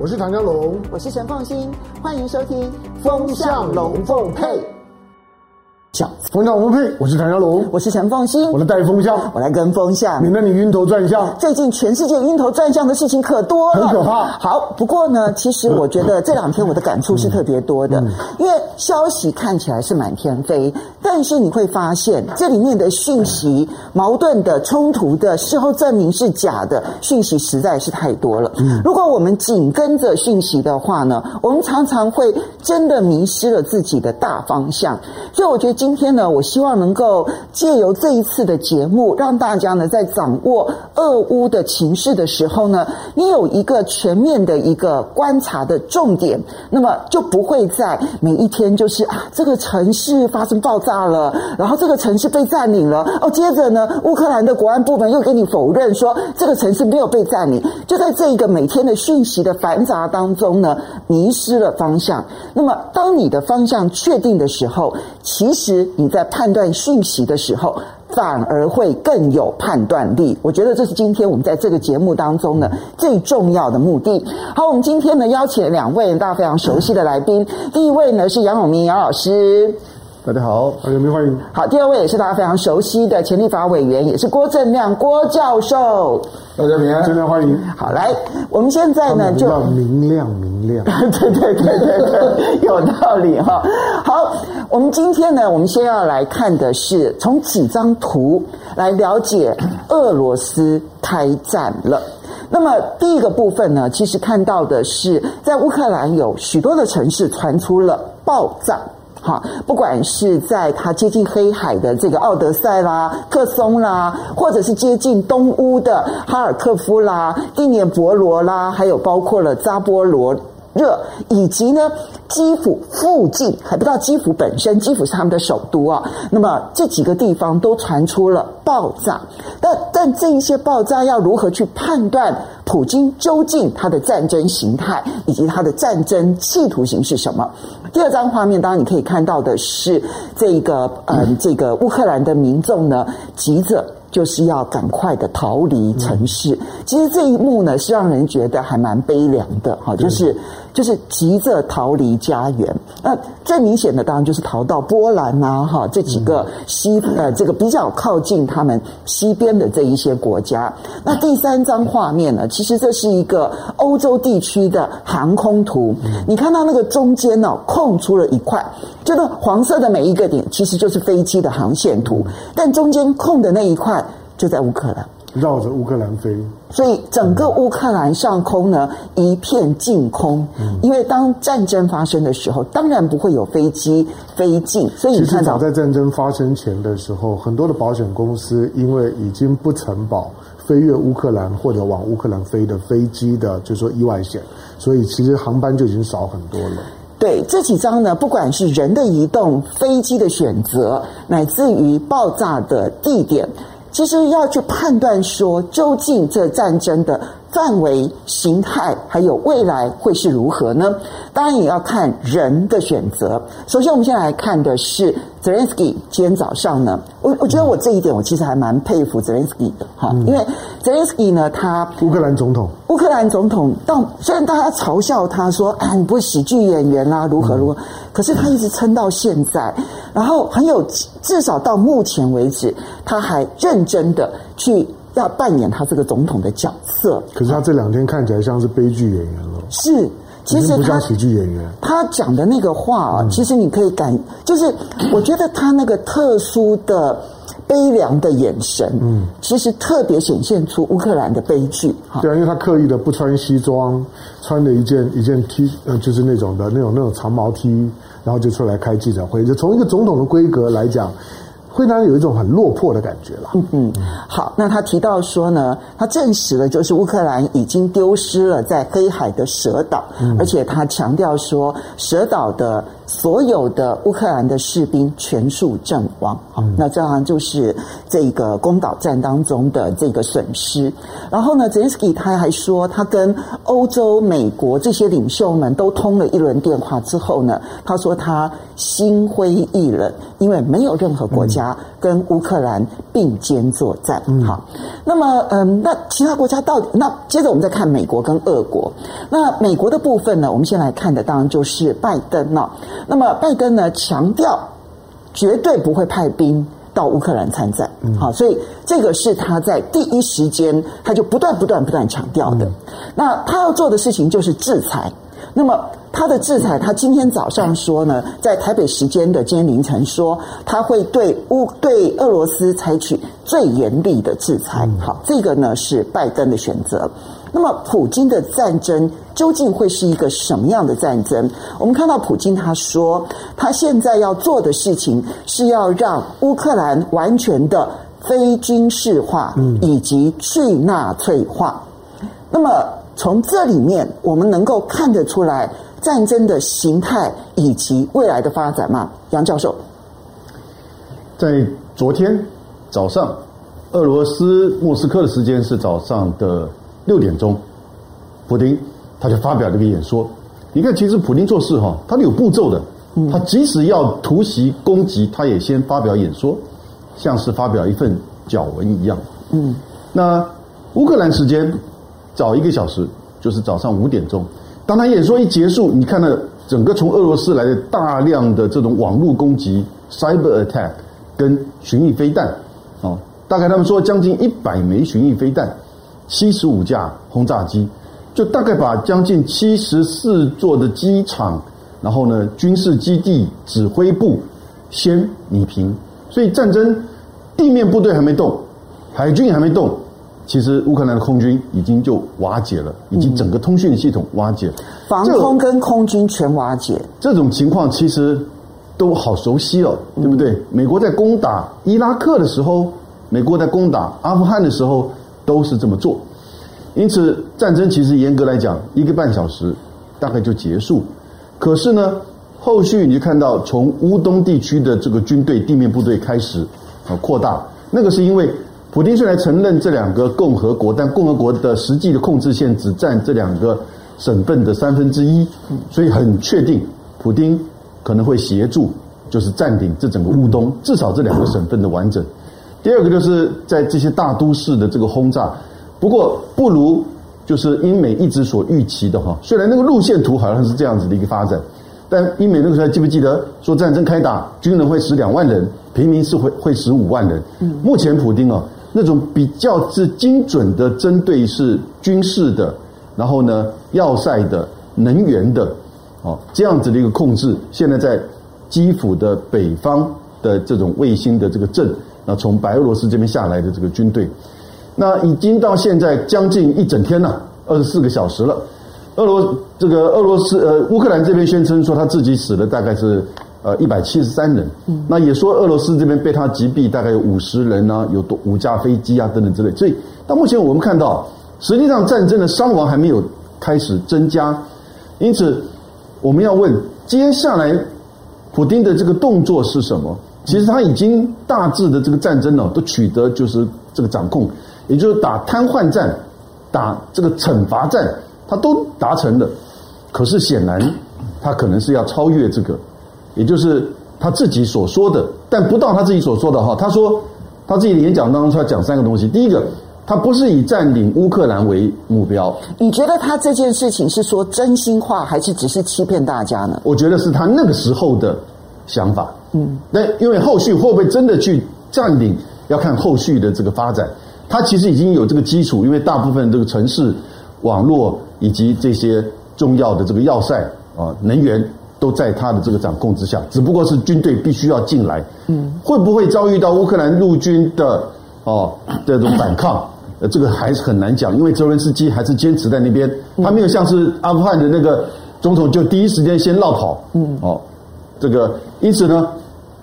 我是唐江龙，我是陈凤新，欢迎收听《风向龙凤配》。风向龙凤配，我是唐湘龙，我是陈凤新，我来带风向，我来跟风向，免得你晕头转向。最近全世界晕头转向的事情可多了，很可怕。好，不过呢，其实我觉得这两天我的感触是特别多的，嗯。嗯、因为消息看起来是满天飞，但是你会发现这里面的讯息、矛盾的、冲突的、事后证明是假的讯息实在是太多了。嗯、如果我们紧跟着讯息的话呢，我们常常会真的迷失了自己的大方向。所以我觉得今今天呢，我希望能够借由这一次的节目，让大家呢在掌握俄乌的情势的时候呢，你有一个全面的一个观察的重点，那么就不会在每一天就是啊这个城市发生爆炸了，然后这个城市被占领了哦，接着呢乌克兰的国安部门又给你否认说这个城市没有被占领，就在这一个每天的讯息的繁杂当中呢，迷失了方向。那么当你的方向确定的时候，其实。你在判断讯息的时候，反而会更有判断力。我觉得这是今天我们在这个节目当中呢最重要的目的。好，我们今天呢邀请了两位大家非常熟悉的来宾。第一位呢是杨永明杨老师，大家好，杨永明欢迎。好，第二位也是大家非常熟悉的前立法委员，也是郭正亮郭教授。大家平安，真的欢迎。好，来，我们现在呢就明亮明亮，对对对对对，有道理哈。好，我们今天呢，我们先要来看的是从几张图来了解俄罗斯开战了。那么第一个部分呢，其实看到的是在乌克兰有许多的城市传出了爆炸。好，不管是在它接近黑海的这个奥德赛啦、克松啦，或者是接近东乌的哈尔科夫啦、第聂伯罗啦，还有包括了扎波罗热，以及呢基辅附近，还不到基辅本身，基辅是他们的首都啊。那么这几个地方都传出了爆炸，但但这一些爆炸要如何去判断？普京究竟他的战争形态以及他的战争企图形是什么？第二张画面，当然你可以看到的是这个呃，这个乌克兰的民众呢，急着就是要赶快的逃离城市。其实这一幕呢，是让人觉得还蛮悲凉的哈，就是。就是急着逃离家园，那最明显的当然就是逃到波兰啊，哈，这几个西呃这个比较靠近他们西边的这一些国家。那第三张画面呢，其实这是一个欧洲地区的航空图，你看到那个中间呢空出了一块，就那黄色的每一个点其实就是飞机的航线图，但中间空的那一块就在乌克兰。绕着乌克兰飞，所以整个乌克兰上空呢一片净空。嗯，因为当战争发生的时候，当然不会有飞机飞进。所以你看到，早在战争发生前的时候，很多的保险公司因为已经不承保飞越乌克兰或者往乌克兰飞的飞机的，就是说意外险，所以其实航班就已经少很多了。对，这几张呢，不管是人的移动、飞机的选择，乃至于爆炸的地点。其实要去判断说，究竟这战争的范围、形态还有未来会是如何呢？当然也要看人的选择。首先，我们先来看的是。泽连斯基今天早上呢，我我觉得我这一点我其实还蛮佩服泽连斯基的哈，因为泽连斯基呢，他乌克兰总统，乌克兰总统到虽然大家嘲笑他说啊，你不是喜剧演员啦，如何如何，可是他一直撑到现在，然后很有至少到目前为止，他还认真的去要扮演他这个总统的角色。可是他这两天看起来像是悲剧演员了，是。其实他不像喜剧演员，他讲的那个话啊，嗯、其实你可以感，就是我觉得他那个特殊的悲凉的眼神，嗯，其实特别显现出乌克兰的悲剧。对啊，因为他刻意的不穿西装，穿了一件一件 T，呃，就是那种的那种那种长毛 T，然后就出来开记者会。就从一个总统的规格来讲。会让人有一种很落魄的感觉了。嗯嗯，好，那他提到说呢，他证实了就是乌克兰已经丢失了在黑海的蛇岛，嗯、而且他强调说蛇岛的所有的乌克兰的士兵全数阵亡。嗯、那这样就是这个攻岛战当中的这个损失。然后呢，泽连斯基他还说，他跟欧洲、美国这些领袖们都通了一轮电话之后呢，他说他心灰意冷，因为没有任何国家跟乌克兰并肩作战。嗯、好，那么嗯，那其他国家到底？那接着我们再看美国跟俄国。那美国的部分呢，我们先来看的当然就是拜登了。那么拜登呢，强调绝对不会派兵到乌克兰参战。嗯、好，所以这个是他在第一时间他就不断不断不断强调的。嗯、那他要做的事情就是制裁。那么他的制裁，他今天早上说呢，在台北时间的今天凌晨说，他会对乌对俄罗斯采取最严厉的制裁。好，这个呢是拜登的选择。那么，普京的战争究竟会是一个什么样的战争？我们看到普京他说，他现在要做的事情是要让乌克兰完全的非军事化，以及去纳粹化。那么，从这里面我们能够看得出来战争的形态以及未来的发展吗？杨教授，在昨天早上，俄罗斯莫斯科的时间是早上的。六点钟，普京他就发表这个演说。你看，其实普京做事哈，他是有步骤的。他即使要突袭攻击，他也先发表演说，像是发表一份脚文一样。嗯，那乌克兰时间早一个小时，就是早上五点钟。当他演说一结束，你看到整个从俄罗斯来的大量的这种网络攻击 （cyber attack） 跟巡弋飞弹啊，大概他们说将近一百枚巡弋飞弹。七十五架轰炸机，就大概把将近七十四座的机场，然后呢，军事基地、指挥部先拟平。所以战争地面部队还没动，海军也还没动，其实乌克兰的空军已经就瓦解了，以及整个通讯系统瓦解，防空跟空军全瓦解。这种情况其实都好熟悉了，对不对？美国在攻打伊拉克的时候，美国在攻打阿富汗的时候。都是这么做，因此战争其实严格来讲，一个半小时大概就结束。可是呢，后续你就看到从乌东地区的这个军队地面部队开始啊扩大，那个是因为普丁虽然承认这两个共和国，但共和国的实际的控制线只占这两个省份的三分之一，所以很确定普丁可能会协助，就是占领这整个乌东，至少这两个省份的完整。第二个就是在这些大都市的这个轰炸，不过不如就是英美一直所预期的哈。虽然那个路线图好像是这样子的一个发展，但英美那个时候还记不记得说战争开打，军人会死两万人，平民是会会死五万人。目前普丁啊那种比较是精准的针对是军事的，然后呢要塞的、能源的，哦这样子的一个控制，现在在基辅的北方的这种卫星的这个镇。那从白俄罗斯这边下来的这个军队，那已经到现在将近一整天了，二十四个小时了。俄罗这个俄罗斯呃乌克兰这边宣称说他自己死了大概是呃一百七十三人，那也说俄罗斯这边被他击毙大概有五十人啊，有多五架飞机啊等等之类。所以到目前我们看到，实际上战争的伤亡还没有开始增加，因此我们要问接下来普京的这个动作是什么？其实他已经大致的这个战争呢，都取得就是这个掌控，也就是打瘫痪战、打这个惩罚战，他都达成了。可是显然，他可能是要超越这个，也就是他自己所说的，但不到他自己所说的哈。他说他自己的演讲当中，他讲三个东西。第一个，他不是以占领乌克兰为目标。你觉得他这件事情是说真心话，还是只是欺骗大家呢？我觉得是他那个时候的想法。嗯，那因为后续会不会真的去占领，要看后续的这个发展。它其实已经有这个基础，因为大部分这个城市、网络以及这些重要的这个要塞啊、能源都在它的这个掌控之下。只不过是军队必须要进来。嗯，会不会遭遇到乌克兰陆军的哦这种反抗？呃，这个还是很难讲，因为泽连斯基还是坚持在那边，他没有像是阿富汗的那个总统就第一时间先绕跑。嗯，哦。这个，因此呢，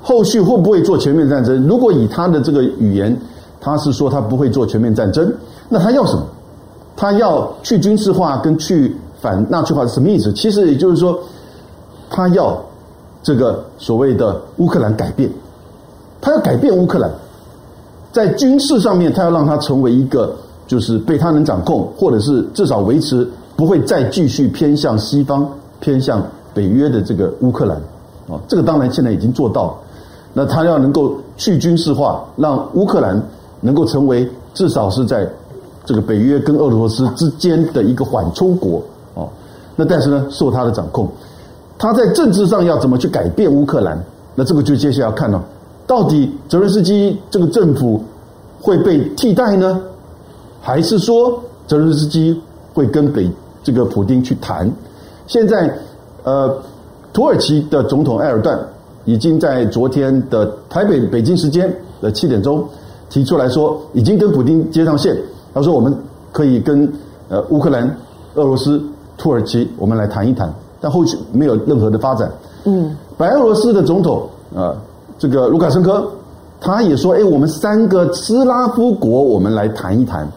后续会不会做全面战争？如果以他的这个语言，他是说他不会做全面战争，那他要什么？他要去军事化跟去反纳粹化是什么意思？其实也就是说，他要这个所谓的乌克兰改变，他要改变乌克兰，在军事上面，他要让他成为一个就是被他能掌控，或者是至少维持不会再继续偏向西方、偏向北约的这个乌克兰啊，这个当然现在已经做到了。那他要能够去军事化，让乌克兰能够成为至少是在这个北约跟俄罗斯之间的一个缓冲国哦。那但是呢，受他的掌控，他在政治上要怎么去改变乌克兰？那这个就接下来要看了。到底泽伦斯基这个政府会被替代呢，还是说泽伦斯基会跟北这个普丁去谈？现在呃，土耳其的总统埃尔段已经在昨天的台北北京时间的七点钟提出来说，已经跟普京接上线。他说我们可以跟呃乌克兰、俄罗斯、土耳其我们来谈一谈，但后续没有任何的发展。嗯，白俄罗斯的总统啊。呃这个卢卡申科，他也说：“哎，我们三个斯拉夫国，我们来谈一谈。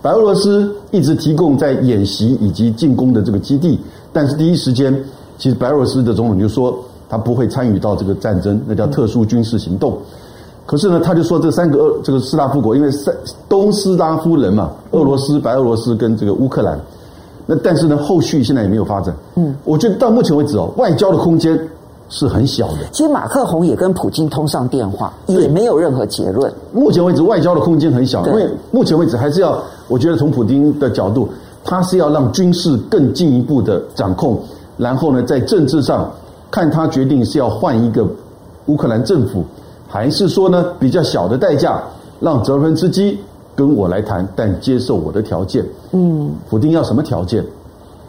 白俄罗斯一直提供在演习以及进攻的这个基地，但是第一时间，其实白俄罗斯的总统就说他不会参与到这个战争，那叫特殊军事行动。可是呢，他就说这三个俄这个斯拉夫国，因为三东斯拉夫人嘛，俄罗斯、白俄罗斯跟这个乌克兰，那但是呢，后续现在也没有发展。嗯，我觉得到目前为止哦，外交的空间。”是很小的。其实马克宏也跟普京通上电话，也没有任何结论。目前为止，外交的空间很小，因为目前为止还是要，我觉得从普京的角度，他是要让军事更进一步的掌控，然后呢，在政治上看他决定是要换一个乌克兰政府，还是说呢比较小的代价让泽伦斯基跟我来谈，但接受我的条件。嗯，普丁要什么条件？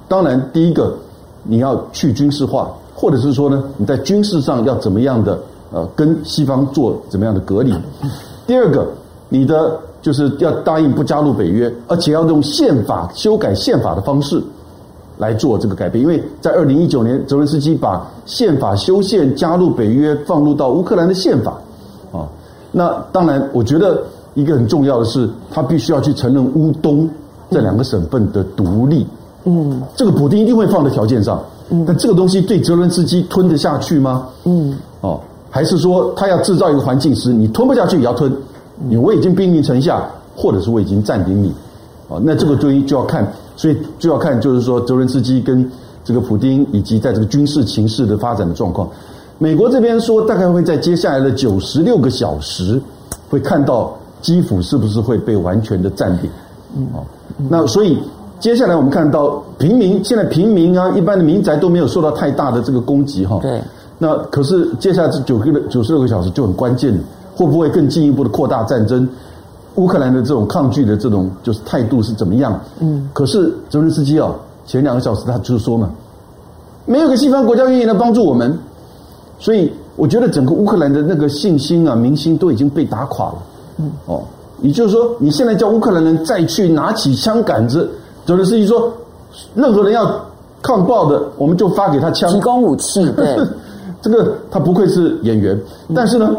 当然，第一个你要去军事化。或者是说呢，你在军事上要怎么样的呃，跟西方做怎么样的隔离？第二个，你的就是要答应不加入北约，而且要用宪法修改宪法的方式来做这个改变。因为在二零一九年，泽伦斯基把宪法修宪加入北约放入到乌克兰的宪法啊。那当然，我觉得一个很重要的是，他必须要去承认乌东这两个省份的独立。嗯，这个补丁一定会放在条件上。嗯，但这个东西对泽伦斯基吞得下去吗？嗯，哦，还是说他要制造一个环境时，你吞不下去也要吞，你我已经兵临城下，或者是我已经占领你，啊，那这个东西就要看，所以就要看，就是说泽伦斯基跟这个普丁以及在这个军事情势的发展的状况。美国这边说，大概会在接下来的九十六个小时，会看到基辅是不是会被完全的占领。嗯，哦，那所以。接下来我们看到平民，现在平民啊，一般的民宅都没有受到太大的这个攻击哈。对。那可是接下来这九个九十六个小时就很关键，会不会更进一步的扩大战争？乌克兰的这种抗拒的这种就是态度是怎么样？嗯。可是泽连斯基哦，前两个小时他就是说嘛，没有个西方国家愿意来帮助我们，所以我觉得整个乌克兰的那个信心啊、民心都已经被打垮了。嗯。哦，也就是说，你现在叫乌克兰人再去拿起枪杆子。泽连斯基说，任何人要抗暴的，我们就发给他枪，提供武器。对，这个他不愧是演员。但是呢，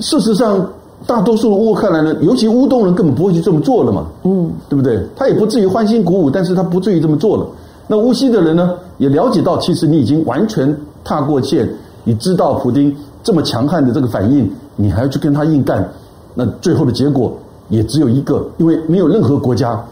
事实上，大多数乌克兰人，尤其乌东人，根本不会去这么做了嘛。嗯，对不对？他也不至于欢欣鼓舞，但是他不至于这么做了。那乌西的人呢，也了解到，其实你已经完全踏过线，你知道普丁这么强悍的这个反应，你还要去跟他硬干，那最后的结果也只有一个，因为没有任何国家，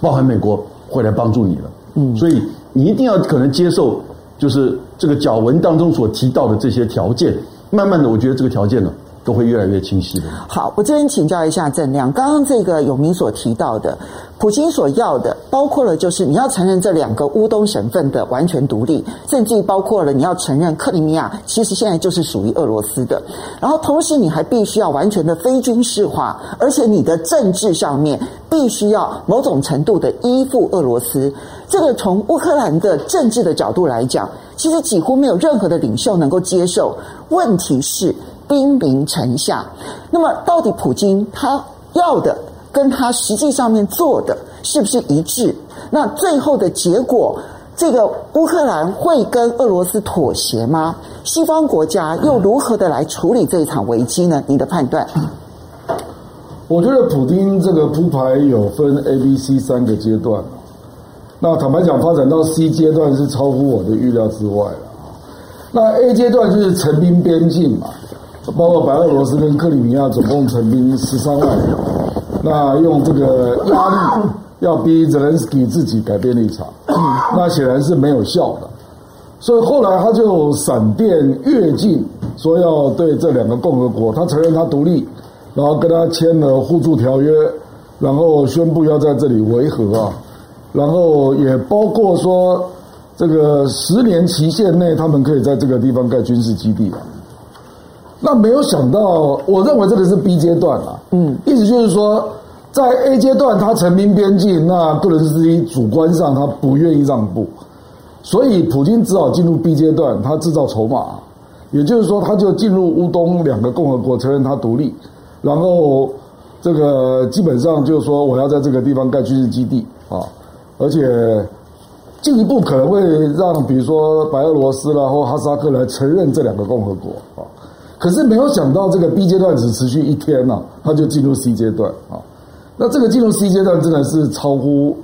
包含美国。会来帮助你了，嗯，所以你一定要可能接受，就是这个脚文当中所提到的这些条件，慢慢的，我觉得这个条件呢，都会越来越清晰的。好，我这边请教一下郑亮，刚刚这个永明所提到的，普京所要的，包括了就是你要承认这两个乌东省份的完全独立，甚至包括了你要承认克里米亚其实现在就是属于俄罗斯的，然后同时你还必须要完全的非军事化，而且你的政治上面必须要某种程度的依附俄罗斯。这个从乌克兰的政治的角度来讲，其实几乎没有任何的领袖能够接受。问题是。兵临城下，那么到底普京他要的跟他实际上面做的是不是一致？那最后的结果，这个乌克兰会跟俄罗斯妥协吗？西方国家又如何的来处理这一场危机呢？你的判断？我觉得普丁这个铺排有分 A、B、C 三个阶段。那坦白讲，发展到 C 阶段是超乎我的预料之外了。那 A 阶段就是陈兵边境嘛，包括白俄罗斯跟克里米亚总共成兵十三万人，那用这个压力要逼泽连斯基自己改变立场，那显然是没有效的。所以后来他就闪电越境，说要对这两个共和国，他承认他独立，然后跟他签了互助条约，然后宣布要在这里维和啊，然后也包括说这个十年期限内，他们可以在这个地方盖军事基地。那没有想到，我认为这个是 B 阶段啊，嗯，意思就是说，在 A 阶段他陈兵边境，那个人之一主观上他不愿意让步。所以，普京只好进入 B 阶段，他制造筹码，也就是说，他就进入乌东两个共和国，承认他独立，然后这个基本上就是说，我要在这个地方盖军事基地啊，而且进一步可能会让，比如说白俄罗斯啦或哈萨克来承认这两个共和国啊。可是没有想到，这个 B 阶段只持续一天呐，他就进入 C 阶段啊。那这个进入 C 阶段真的是超乎。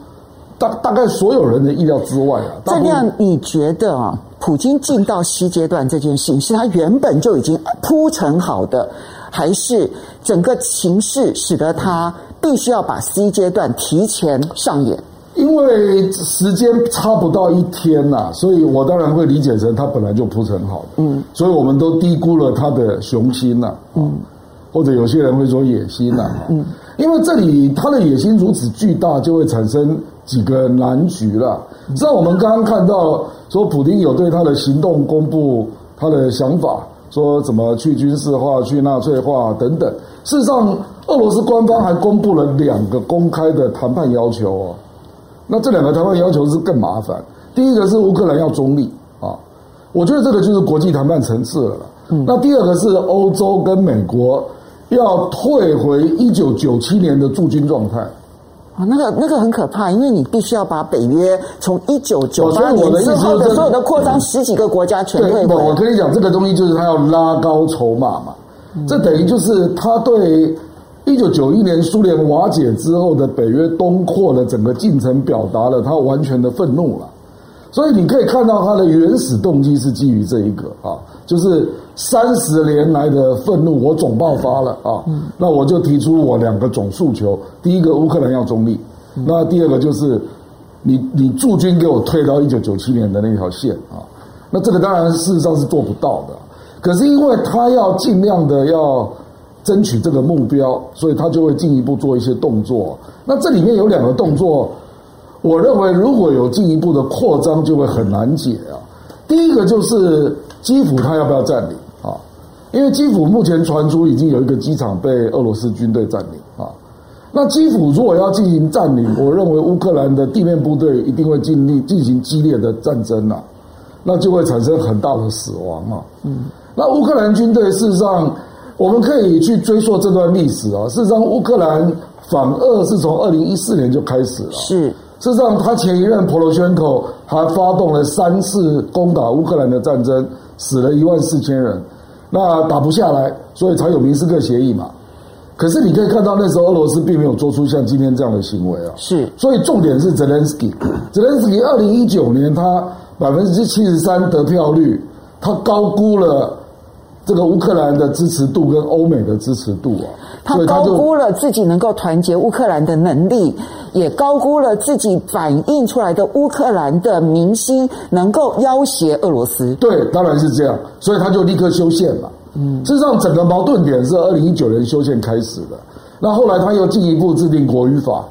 大大概所有人的意料之外啊！这样你觉得啊，普京进到 C 阶段这件事情是他原本就已经铺陈好的，还是整个情势使得他必须要把 C 阶段提前上演？因为时间差不到一天呐、啊，所以我当然会理解成他本来就铺陈好的。嗯，所以我们都低估了他的雄心呐、啊。嗯，或者有些人会说野心呐、啊。嗯，因为这里他的野心如此巨大，就会产生。几个难局了。像我们刚刚看到，说普京有对他的行动公布他的想法，说怎么去军事化、去纳粹化等等。事实上，俄罗斯官方还公布了两个公开的谈判要求哦。那这两个谈判要求是更麻烦。第一个是乌克兰要中立啊，我觉得这个就是国际谈判层次了。那第二个是欧洲跟美国要退回一九九七年的驻军状态。啊，那个那个很可怕，因为你必须要把北约从一九九八年之后的所有的扩张十几个国家全退回。我跟你讲，这个东西就是他要拉高筹码嘛，这等于就是他对一九九一年苏联瓦解之后的北约东扩的整个进程表达了他完全的愤怒了。所以你可以看到他的原始动机是基于这一个啊，就是三十年来的愤怒我总爆发了啊，那我就提出我两个总诉求，第一个乌克兰要中立，那第二个就是你你驻军给我退到一九九七年的那条线啊，那这个当然事实上是做不到的，可是因为他要尽量的要争取这个目标，所以他就会进一步做一些动作，那这里面有两个动作。我认为如果有进一步的扩张，就会很难解啊。第一个就是基辅，他要不要占领啊？因为基辅目前传出已经有一个机场被俄罗斯军队占领啊。那基辅如果要进行占领，我认为乌克兰的地面部队一定会尽力进行激烈的战争啊，那就会产生很大的死亡啊。嗯，那乌克兰军队事实上，我们可以去追溯这段历史啊。事实上，乌克兰反俄是从二零一四年就开始了。是。事实上，他前一任普罗宣科还发动了三次攻打乌克兰的战争，死了一万四千人，那打不下来，所以才有明斯克协议嘛。可是你可以看到，那时候俄罗斯并没有做出像今天这样的行为啊。是，所以重点是泽连斯基。泽连斯基二零一九年他百分之七十三得票率，他高估了。这个乌克兰的支持度跟欧美的支持度啊，他高估了自己能够团结乌克兰的能力，也高估了自己反映出来的乌克兰的民心能够要挟俄罗斯。对，当然是这样，所以他就立刻修宪了。嗯，事实上，整个矛盾点是二零一九年修宪开始的，那后来他又进一步制定国语法。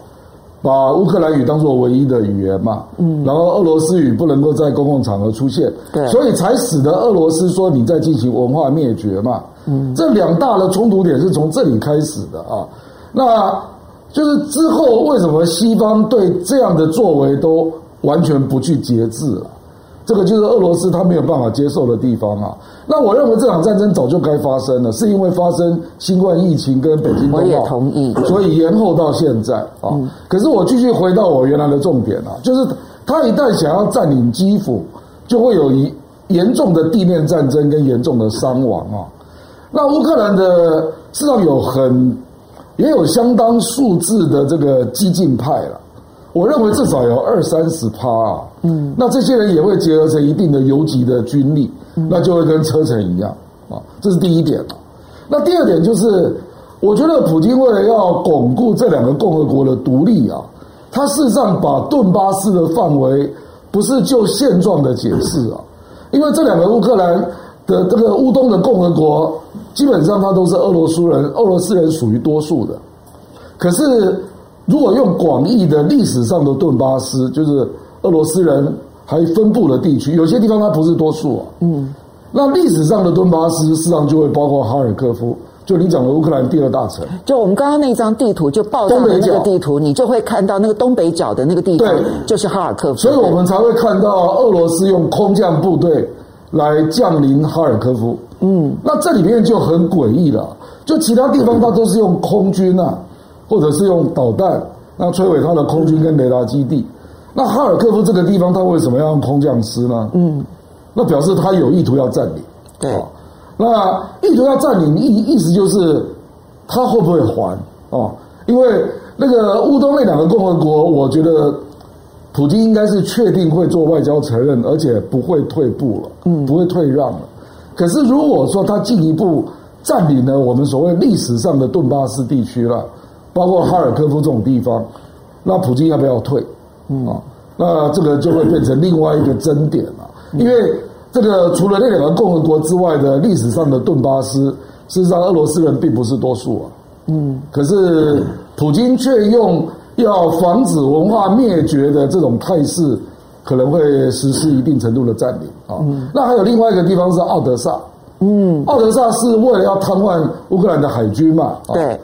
把乌克兰语当做唯一的语言嘛，嗯，然后俄罗斯语不能够在公共场合出现，对，所以才使得俄罗斯说你在进行文化灭绝嘛，嗯，这两大的冲突点是从这里开始的啊，那就是之后为什么西方对这样的作为都完全不去节制了？这个就是俄罗斯他没有办法接受的地方啊。那我认为这场战争早就该发生了，是因为发生新冠疫情跟北京冬奥，我也同意，所以延后到现在啊。可是我继续回到我原来的重点啊，就是他一旦想要占领基辅，就会有一严重的地面战争跟严重的伤亡啊。那乌克兰的事实上有很也有相当数字的这个激进派了。我认为至少有二三十趴啊。嗯，那这些人也会结合成一定的游击的军力，那就会跟车臣一样啊。这是第一点。那第二点就是，我觉得普京为了要巩固这两个共和国的独立啊，他事实上把顿巴斯的范围不是就现状的解释啊，因为这两个乌克兰的这个乌东的共和国。基本上，它都是俄罗斯人，俄罗斯人属于多数的。可是，如果用广义的历史上的顿巴斯，就是俄罗斯人还分布的地区，有些地方它不是多数啊。嗯。那历史上的顿巴斯，实际上就会包括哈尔科夫，就你讲的乌克兰第二大城。就我们刚刚那张地图，就报上的那个地图，你就会看到那个东北角的那个地方，就是哈尔科夫。所以我们才会看到俄罗斯用空降部队来降临哈尔科夫。嗯，那这里面就很诡异了。就其他地方，它都是用空军啊，或者是用导弹，那摧毁他的空军跟雷达基地。那哈尔科夫这个地方，他为什么要用空降师呢？嗯，那表示他有意图要占领。对，那意图要占领意意思就是他会不会还哦？因为那个乌东那两个共和国，我觉得普京应该是确定会做外交承认，而且不会退步了，嗯，不会退让了。可是，如果说他进一步占领了我们所谓历史上的顿巴斯地区了，包括哈尔科夫这种地方，那普京要不要退？嗯啊，那这个就会变成另外一个争点了。因为这个除了那两个共和国之外的历史上的顿巴斯，事实上俄罗斯人并不是多数啊。嗯，可是普京却用要防止文化灭绝的这种态势。可能会实施一定程度的占领啊。嗯、那还有另外一个地方是奥德萨。嗯，奥德萨是为了要瘫痪乌克兰的海军嘛？对。那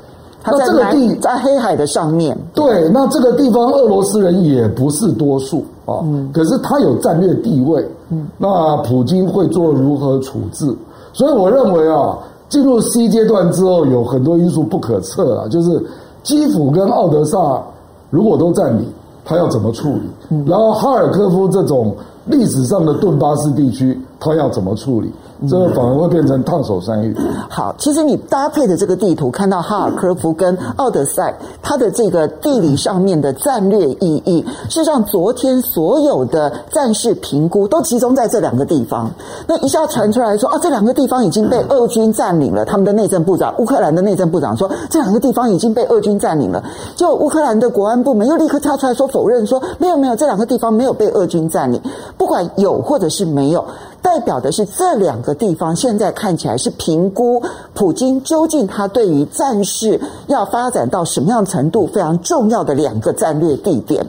这个地在黑海的上面。对，那这个地方俄罗斯人也不是多数啊。嗯。可是他有战略地位。嗯。那普京会做如何处置？所以我认为啊，进入 C 阶段之后，有很多因素不可测啊。就是基辅跟奥德萨如果都占领。他要怎么处理？然后哈尔科夫这种历史上的顿巴斯地区，他要怎么处理？这个反而会变成烫手山芋。好，其实你搭配的这个地图，看到哈尔科夫跟奥德赛，它的这个地理上面的战略意义，事实上，昨天所有的战事评估都集中在这两个地方。那一下传出来说，啊，这两个地方已经被俄军占领了。他们的内政部长，乌克兰的内政部长说，这两个地方已经被俄军占领了。就乌克兰的国安部门又立刻跳出来说否认，说没有没有，这两个地方没有被俄军占领。不管有或者是没有。代表的是这两个地方，现在看起来是评估普京究竟他对于战事要发展到什么样程度非常重要的两个战略地点。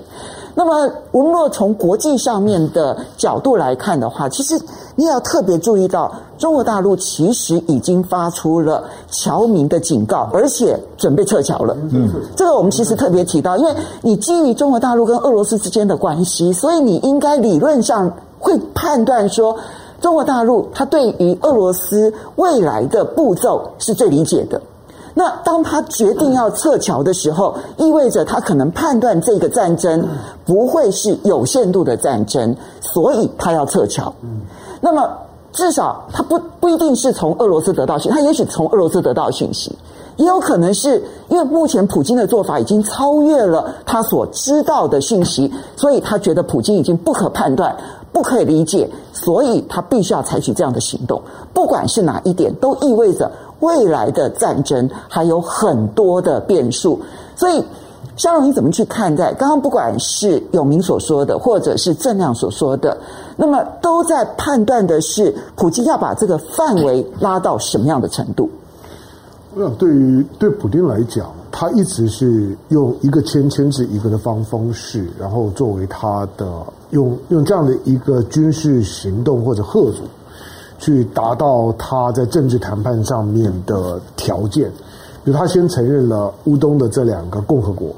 那么，我们若从国际上面的角度来看的话，其实你也要特别注意到，中国大陆其实已经发出了侨民的警告，而且准备撤侨了。嗯，这个我们其实特别提到，因为你基于中国大陆跟俄罗斯之间的关系，所以你应该理论上会判断说。中国大陆，他对于俄罗斯未来的步骤是最理解的。那当他决定要撤侨的时候，意味着他可能判断这个战争不会是有限度的战争，所以他要撤侨。那么至少他不不一定是从俄罗斯得到讯，他也许从俄罗斯得到讯息，也有可能是因为目前普京的做法已经超越了他所知道的讯息，所以他觉得普京已经不可判断。不可以理解，所以他必须要采取这样的行动。不管是哪一点，都意味着未来的战争还有很多的变数。所以，香蓉你怎么去看待？刚刚不管是永明所说的，或者是郑亮所说的，那么都在判断的是，普京要把这个范围拉到什么样的程度？我想，对于对普丁来讲，他一直是用一个牵牵制一个的方方式，然后作为他的。用用这样的一个军事行动或者贺阻，去达到他在政治谈判上面的条件，比如他先承认了乌东的这两个共和国，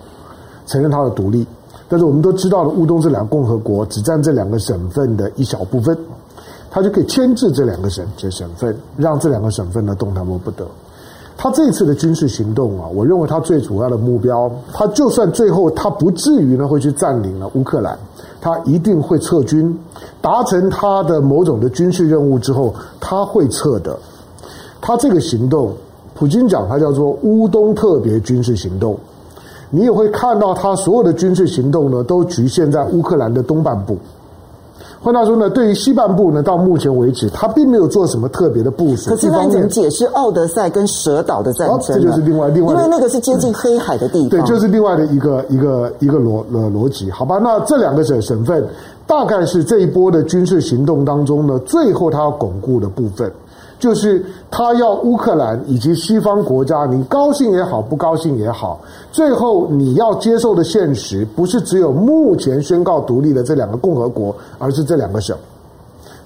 承认他的独立，但是我们都知道了，乌东这两个共和国只占这两个省份的一小部分，他就可以牵制这两个省这省份，让这两个省份呢动弹不得。他这次的军事行动啊，我认为他最主要的目标，他就算最后他不至于呢会去占领了乌克兰。他一定会撤军，达成他的某种的军事任务之后，他会撤的。他这个行动，普京讲他叫做乌东特别军事行动，你也会看到他所有的军事行动呢，都局限在乌克兰的东半部。换句话说呢，对于西半部呢，到目前为止，他并没有做什么特别的部署。可是那怎么解释奥德赛跟蛇岛的战争？这就是另外另外，因为那个是接近黑海的地方。对，就是另外的一个一个一个逻逻逻辑。好吧，那这两个省省份，大概是这一波的军事行动当中呢，最后他要巩固的部分。就是他要乌克兰以及西方国家，你高兴也好，不高兴也好，最后你要接受的现实，不是只有目前宣告独立的这两个共和国，而是这两个省，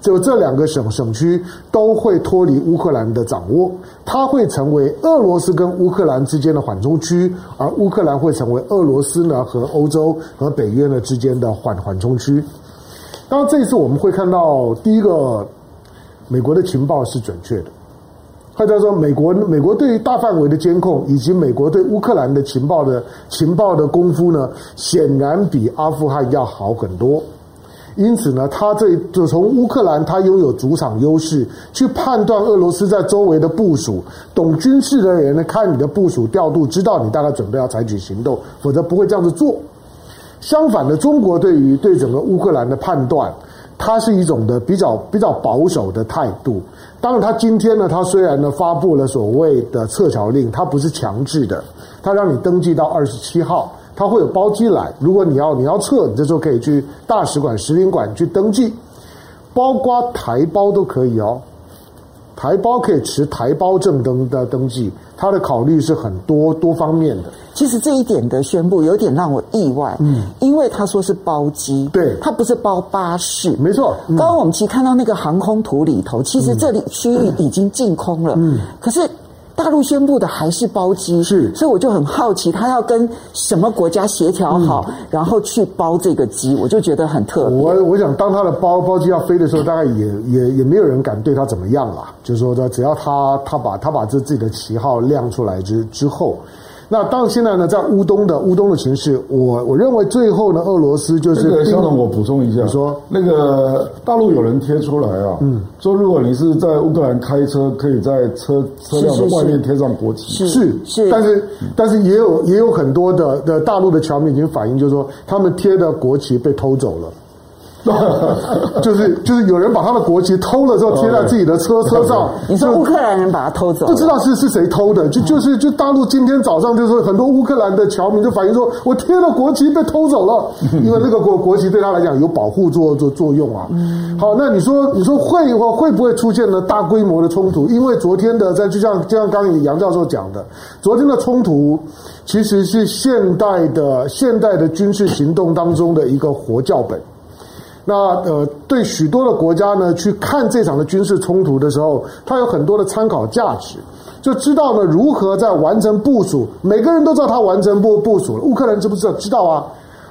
只有这两个省省区都会脱离乌克兰的掌握，它会成为俄罗斯跟乌克兰之间的缓冲区，而乌克兰会成为俄罗斯呢和欧洲和北约呢之间的缓缓冲区。当然，这一次我们会看到第一个。美国的情报是准确的，或者说，美国美国对于大范围的监控，以及美国对乌克兰的情报的情报的功夫呢，显然比阿富汗要好很多。因此呢，他这就从乌克兰，他拥有主场优势，去判断俄罗斯在周围的部署。懂军事的人呢，看你的部署调度，知道你大概准备要采取行动，否则不会这样子做。相反的，中国对于对整个乌克兰的判断。它是一种的比较比较保守的态度。当然，他今天呢，他虽然呢发布了所谓的撤侨令，它不是强制的，它让你登记到二十七号，它会有包机来。如果你要你要撤，你这时候可以去大使馆、使领馆去登记，包括台胞都可以哦。台胞可以持台胞证登的登记，他的考虑是很多多方面的。其实这一点的宣布有点让我意外，嗯，因为他说是包机，对，他不是包巴士，没错。刚刚我们其实看到那个航空图里头，其实这里区域已经净空了，嗯，可是。大陆宣布的还是包机，是，所以我就很好奇，他要跟什么国家协调好，嗯、然后去包这个机，我就觉得很特别。我我想，当他的包包机要飞的时候，大概也也也没有人敢对他怎么样了。就是说，他只要他他把他把这自己的旗号亮出来之之后。那到，现在呢，在乌东的乌东的情势，我我认为最后呢，俄罗斯就是。这个肖总，我补充一下，说。那个大陆有人贴出来啊，嗯，说如果你是在乌克兰开车，可以在车车辆的外面贴上国旗，是是，是，是，但是但是也有也有很多的的大陆的侨民已经反映，就是说他们贴的国旗被偷走了。就是就是有人把他的国旗偷了之后贴在自己的车车上。你说乌克兰人把他偷走？不知道是是谁偷的。就就是就大陆今天早上就是很多乌克兰的侨民就反映说，我贴了国旗被偷走了，因为那个国国旗对他来讲有保护作作作用啊。好，那你说你说会或会不会出现呢大规模的冲突？因为昨天的在就像就像刚刚杨教授讲的，昨天的冲突其实是现代的现代的军事行动当中的一个活教本。那呃，对许多的国家呢，去看这场的军事冲突的时候，它有很多的参考价值，就知道呢如何在完成部署。每个人都知道他完成部部署了，乌克兰知不知道？知道啊。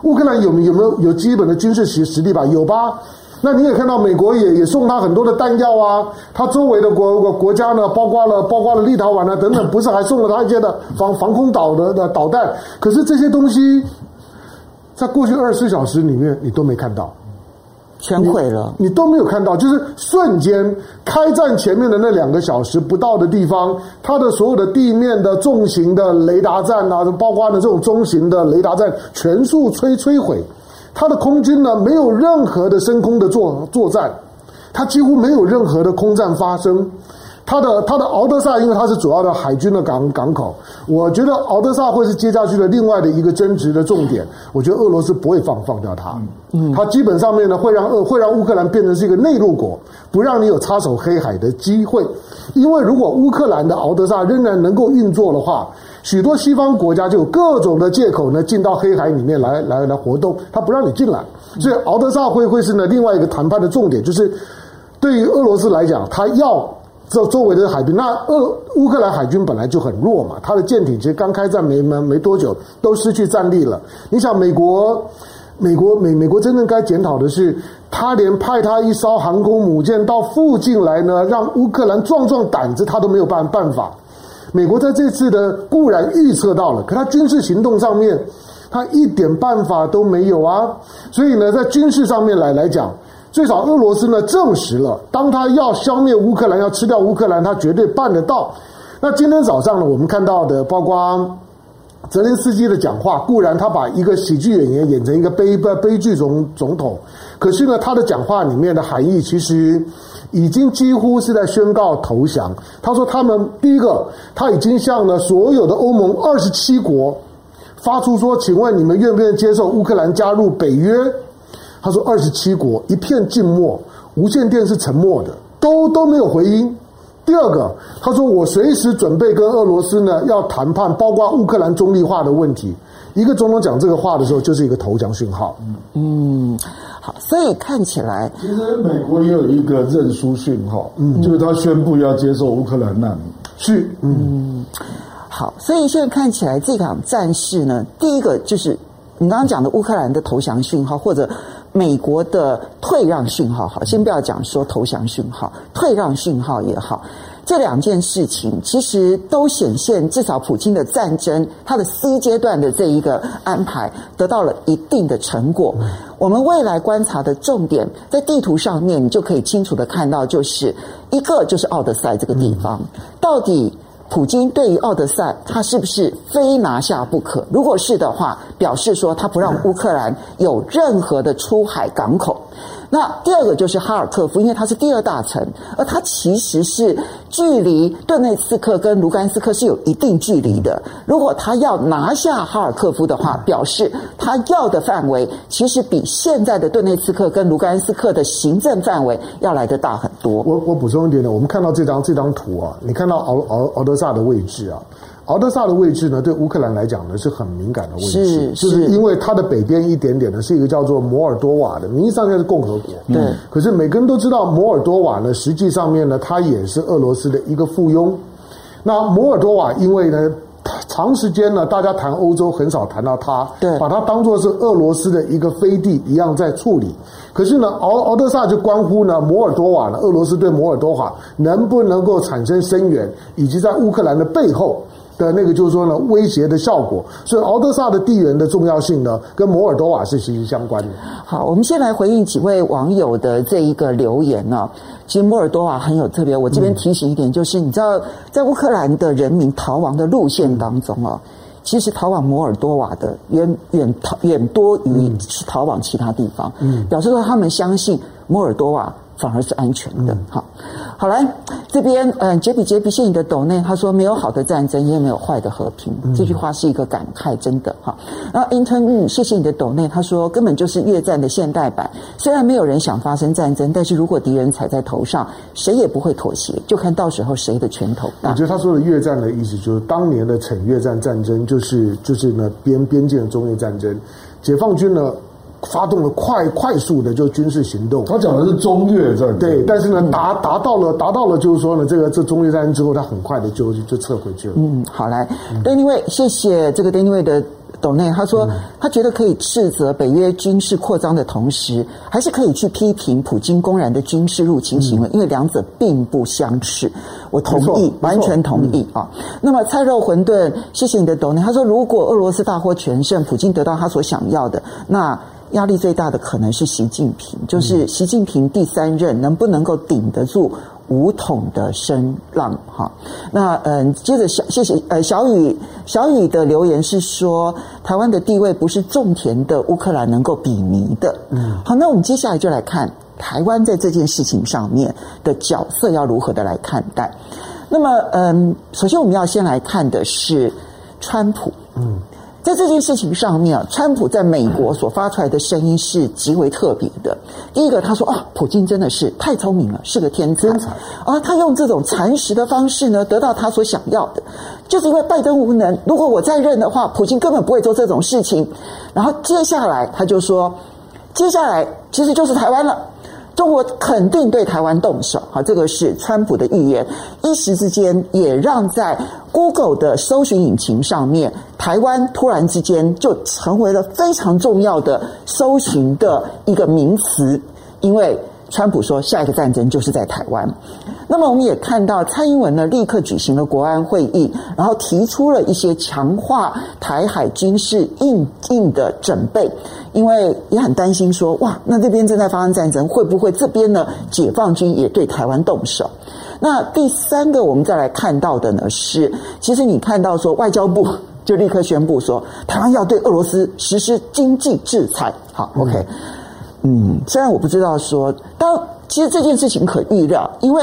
乌克兰有有没有有基本的军事实实力吧？有吧？那你也看到美国也也送他很多的弹药啊，他周围的国国国家呢，包括了包括了立陶宛啊等等，不是还送了他一些的防防空导的的导弹？可是这些东西，在过去二十四小时里面，你都没看到。全毁了你，都没有看到，就是瞬间开战前面的那两个小时不到的地方，它的所有的地面的重型的雷达站啊，包括呢这种中型的雷达站，全速摧摧毁。它的空军呢，没有任何的升空的作作战，它几乎没有任何的空战发生。它的它的敖德萨，因为它是主要的海军的港港口，我觉得敖德萨会是接下去的另外的一个争执的重点。我觉得俄罗斯不会放放掉它，嗯，它基本上面呢会让俄会让乌克兰变成是一个内陆国，不让你有插手黑海的机会。因为如果乌克兰的敖德萨仍然能够运作的话，许多西方国家就有各种的借口呢进到黑海里面来来来活动，它不让你进来，所以敖德萨会会是呢另外一个谈判的重点，就是对于俄罗斯来讲，它要。这周围的海军，那俄乌克兰海军本来就很弱嘛，他的舰艇其实刚开战没没没多久都失去战力了。你想，美国、美国、美美国真正该检讨的是，他连派他一艘航空母舰到附近来呢，让乌克兰壮壮胆子，他都没有办办法。美国在这次的固然预测到了，可他军事行动上面，他一点办法都没有啊。所以呢，在军事上面来来讲。最少，俄罗斯呢证实了，当他要消灭乌克兰，要吃掉乌克兰，他绝对办得到。那今天早上呢，我们看到的，包括泽连斯基的讲话，固然他把一个喜剧演员演成一个悲悲悲剧总总统，可是呢，他的讲话里面的含义其实已经几乎是在宣告投降。他说，他们第一个，他已经向了所有的欧盟二十七国发出说，请问你们愿不愿意接受乌克兰加入北约？他说，二十七国一片静默，无线电是沉默的，都都没有回音。第二个，他说我随时准备跟俄罗斯呢要谈判，包括乌克兰中立化的问题。一个总统讲这个话的时候，就是一个投降讯号。嗯，好，所以看起来，其实美国也有一个认输讯号，嗯，就是他宣布要接受乌克兰难民。是，嗯，嗯，好，所以现在看起来这场战事呢，第一个就是你刚刚讲的乌克兰的投降讯号，或者。美国的退让讯号，好，先不要讲说投降讯号，退让讯号也好，这两件事情其实都显现，至少普京的战争，他的 C 阶段的这一个安排得到了一定的成果。我们未来观察的重点，在地图上面，你就可以清楚的看到，就是一个就是奥德赛这个地方，到底。普京对于奥德赛，他是不是非拿下不可？如果是的话，表示说他不让乌克兰有任何的出海港口。那第二个就是哈尔科夫，因为它是第二大城，而它其实是距离顿内茨克跟卢甘斯克是有一定距离的。如果他要拿下哈尔科夫的话，表示他要的范围其实比现在的顿内茨克跟卢甘斯克的行政范围要来得大很多。我我补充一点呢，我们看到这张这张图啊，你看到敖敖敖德萨的位置啊。敖德萨的位置呢，对乌克兰来讲呢是很敏感的位置，是，就是因为它的北边一点点呢是一个叫做摩尔多瓦的，名义上面是共和国，对、嗯。可是每个人都知道，摩尔多瓦呢实际上面呢，它也是俄罗斯的一个附庸。那摩尔多瓦因为呢，长时间呢大家谈欧洲很少谈到它，对，把它当做是俄罗斯的一个飞地一样在处理。可是呢，敖敖德萨就关乎呢摩尔多瓦呢，俄罗斯对摩尔多瓦能不能够产生声援，以及在乌克兰的背后。的那个就是说呢，威胁的效果，所以敖德萨的地缘的重要性呢，跟摩尔多瓦是息息相关的。好，我们先来回应几位网友的这一个留言呢、啊。其实摩尔多瓦很有特别，我这边提醒一点，就是、嗯、你知道，在乌克兰的人民逃亡的路线当中啊，其实逃往摩尔多瓦的远远逃远多于是逃往其他地方，嗯，表示说他们相信摩尔多瓦。反而是安全的。好，好来这边，嗯，杰比杰比谢你的抖内，他说没有好的战争，也没有坏的和平。这句话是一个感慨，真的哈。然后 Intern，嗯，谢谢你的抖内，他说根本就是越战的现代版。虽然没有人想发生战争，但是如果敌人踩在头上，谁也不会妥协，就看到时候谁的拳头大。我觉得他说的越战的意思，就是当年的惩越战战争，就是就是呢边边境的中越战争，解放军呢。发动了快快速的就军事行动，他讲的是中越战争，对，但是呢，达达到了达到了，就是说呢，这个这中越战争之后，他很快的就就撤回去了。嗯，好来，Anyway，谢谢这个 Anyway 的斗内，他说他觉得可以斥责北约军事扩张的同时，还是可以去批评普京公然的军事入侵行为，因为两者并不相斥。我同意，完全同意啊。那么菜肉馄饨，谢谢你的斗内，他说如果俄罗斯大获全胜，普京得到他所想要的，那。压力最大的可能是习近平，就是习近平第三任能不能够顶得住武统的声浪？哈，那嗯，接着小谢谢呃小雨小雨的留言是说，台湾的地位不是种田的乌克兰能够比拟的。嗯，好，那我们接下来就来看台湾在这件事情上面的角色要如何的来看待。那么嗯，首先我们要先来看的是川普。嗯。在这件事情上面啊，川普在美国所发出来的声音是极为特别的。第一个，他说啊，普京真的是太聪明了，是个天才啊！他用这种蚕食的方式呢，得到他所想要的，就是因为拜登无能。如果我再任的话，普京根本不会做这种事情。然后接下来他就说，接下来其实就是台湾了。中国肯定对台湾动手，好，这个是川普的预言。一时之间，也让在 Google 的搜寻引擎上面，台湾突然之间就成为了非常重要的搜寻的一个名词，因为。川普说，下一个战争就是在台湾。那么，我们也看到蔡英文呢，立刻举行了国安会议，然后提出了一些强化台海军事应应的准备，因为也很担心说，哇，那这边正在发生战争，会不会这边呢，解放军也对台湾动手？那第三个，我们再来看到的呢是，其实你看到说，外交部就立刻宣布说，台湾要对俄罗斯实施经济制裁。好，OK，嗯，虽然我不知道说，当其实这件事情可预料，因为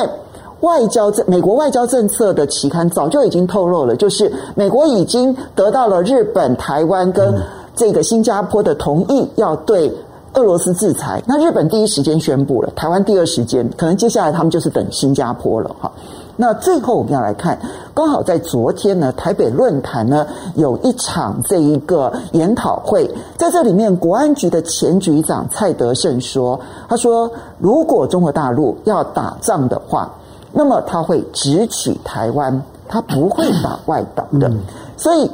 外交政美国外交政策的期刊早就已经透露了，就是美国已经得到了日本、台湾跟这个新加坡的同意，要对俄罗斯制裁。那日本第一时间宣布了，台湾第二时间，可能接下来他们就是等新加坡了，哈。那最后我们要来看，刚好在昨天呢，台北论坛呢有一场这一个研讨会，在这里面，国安局的前局长蔡德胜说，他说，如果中国大陆要打仗的话，那么他会直取台湾，他不会打外岛的。所以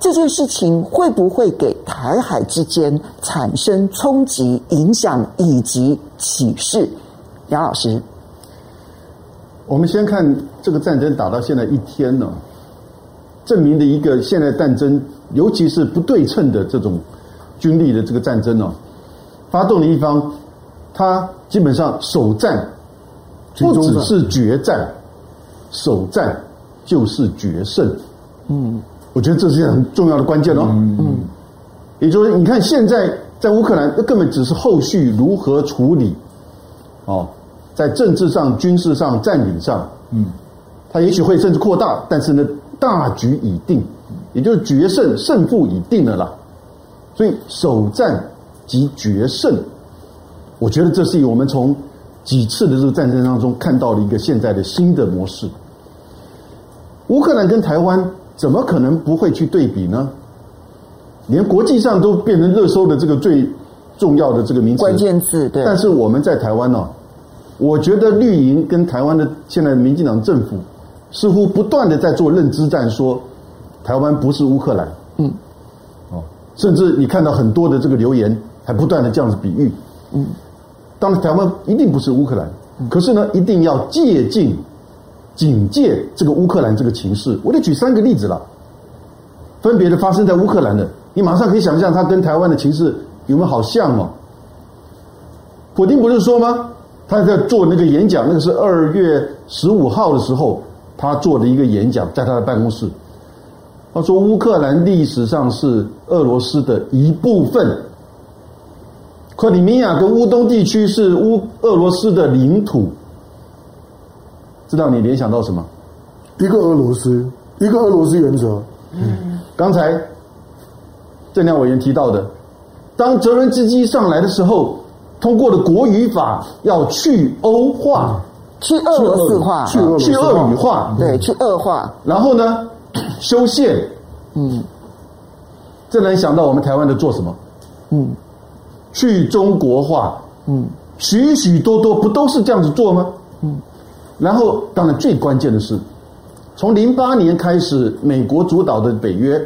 这件事情会不会给台海之间产生冲击、影响以及启示？杨老师。我们先看这个战争打到现在一天呢，证明的一个现代战争，尤其是不对称的这种军力的这个战争呢，发动的一方，他基本上首战不只是决战，首战就是决胜。嗯，我觉得这是一个很重要的关键哦。嗯，也就是你看现在在乌克兰，那根本只是后续如何处理，哦。在政治上、军事上、占领上，嗯，它也许会甚至扩大，但是呢，大局已定，也就是决胜胜负已定了啦。所以首战即决胜，我觉得这是我们从几次的这个战争当中看到了一个现在的新的模式。乌克兰跟台湾怎么可能不会去对比呢？连国际上都变成热搜的这个最重要的这个名词、关键字，对。但是我们在台湾呢？我觉得绿营跟台湾的现在的民进党政府似乎不断的在做认知战，说台湾不是乌克兰，嗯，哦，甚至你看到很多的这个留言，还不断的这样子比喻，嗯，当然台湾一定不是乌克兰，可是呢，一定要借镜、警戒这个乌克兰这个情势。我得举三个例子了，分别的发生在乌克兰的，你马上可以想象它跟台湾的情势有没有好像哦？普丁不是说吗？他在做那个演讲，那个是二月十五号的时候，他做的一个演讲，在他的办公室。他说：“乌克兰历史上是俄罗斯的一部分，克里米亚跟乌东地区是乌俄罗斯的领土。”知道你联想到什么？一个俄罗斯，一个俄罗斯原则。嗯，刚才郑亮委员提到的，当泽伦斯基上来的时候。通过的国语法要去欧化，去俄罗斯化，去俄去俄语化，对，去俄化。然后呢，修宪，嗯，这能想到我们台湾的做什么？嗯，去中国化，嗯，许许多多不都是这样子做吗？嗯，然后当然最关键的是，从零八年开始，美国主导的北约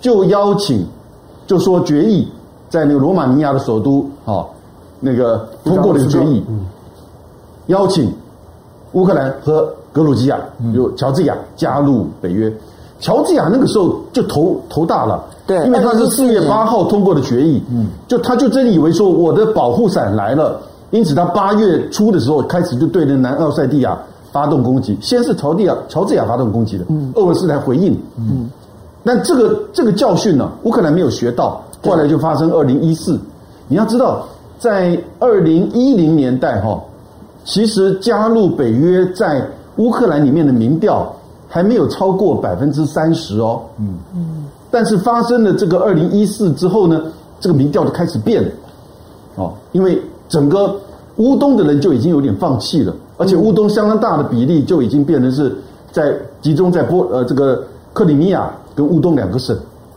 就邀请，就说决议在那个罗马尼亚的首都啊。那个通过了一个决议，邀请乌克兰和格鲁吉亚，有乔治亚加入北约。乔治亚那个时候就头头大了，对，因为他是四月八号通过的决议，嗯，就他就真以为说我的保护伞来了，因此他八月初的时候开始就对着南奥塞蒂亚发动攻击，先是乔蒂亚乔治亚发动攻击的，嗯，俄罗斯来回应，嗯，但这个这个教训呢，乌克兰没有学到，后来就发生二零一四，你要知道。在二零一零年代，哈，其实加入北约在乌克兰里面的民调还没有超过百分之三十哦，嗯嗯，但是发生了这个二零一四之后呢，这个民调就开始变了，哦，因为整个乌东的人就已经有点放弃了，而且乌东相当大的比例就已经变成是在集中在波呃这个克里米亚跟乌东两个省。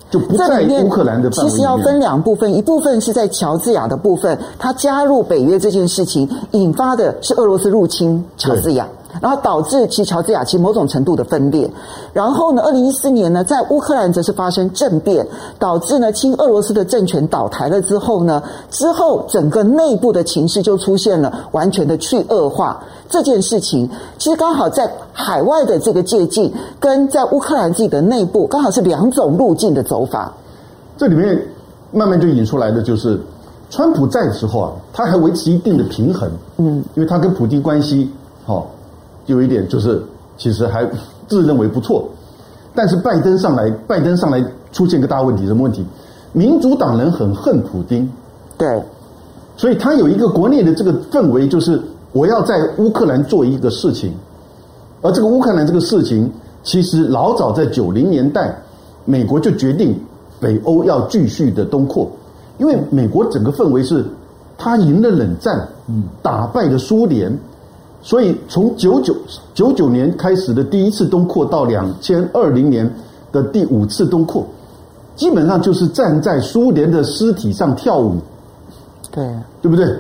就不在乌克兰的。其实要分两部分，一部分是在乔治亚的部分，他加入北约这件事情引发的是俄罗斯入侵乔治亚。然后导致其乔治亚其某种程度的分裂，然后呢，二零一四年呢，在乌克兰则是发生政变，导致呢亲俄罗斯的政权倒台了之后呢，之后整个内部的情势就出现了完全的去恶化这件事情，其实刚好在海外的这个借境，跟在乌克兰自己的内部，刚好是两种路径的走法。这里面慢慢就引出来的就是，川普在的时候啊，他还维持一定的平衡，嗯，因为他跟普京关系好。有一点就是，其实还自认为不错，但是拜登上来，拜登上来出现个大问题，什么问题？民主党人很恨普京，对，所以他有一个国内的这个氛围，就是我要在乌克兰做一个事情，而这个乌克兰这个事情，其实老早在九零年代，美国就决定北欧要继续的东扩，因为美国整个氛围是，他赢了冷战，嗯，打败了苏联，所以从九九九九年开始的第一次东扩到两千二零年的第五次东扩。基本上就是站在苏联的尸体上跳舞，对，对不对？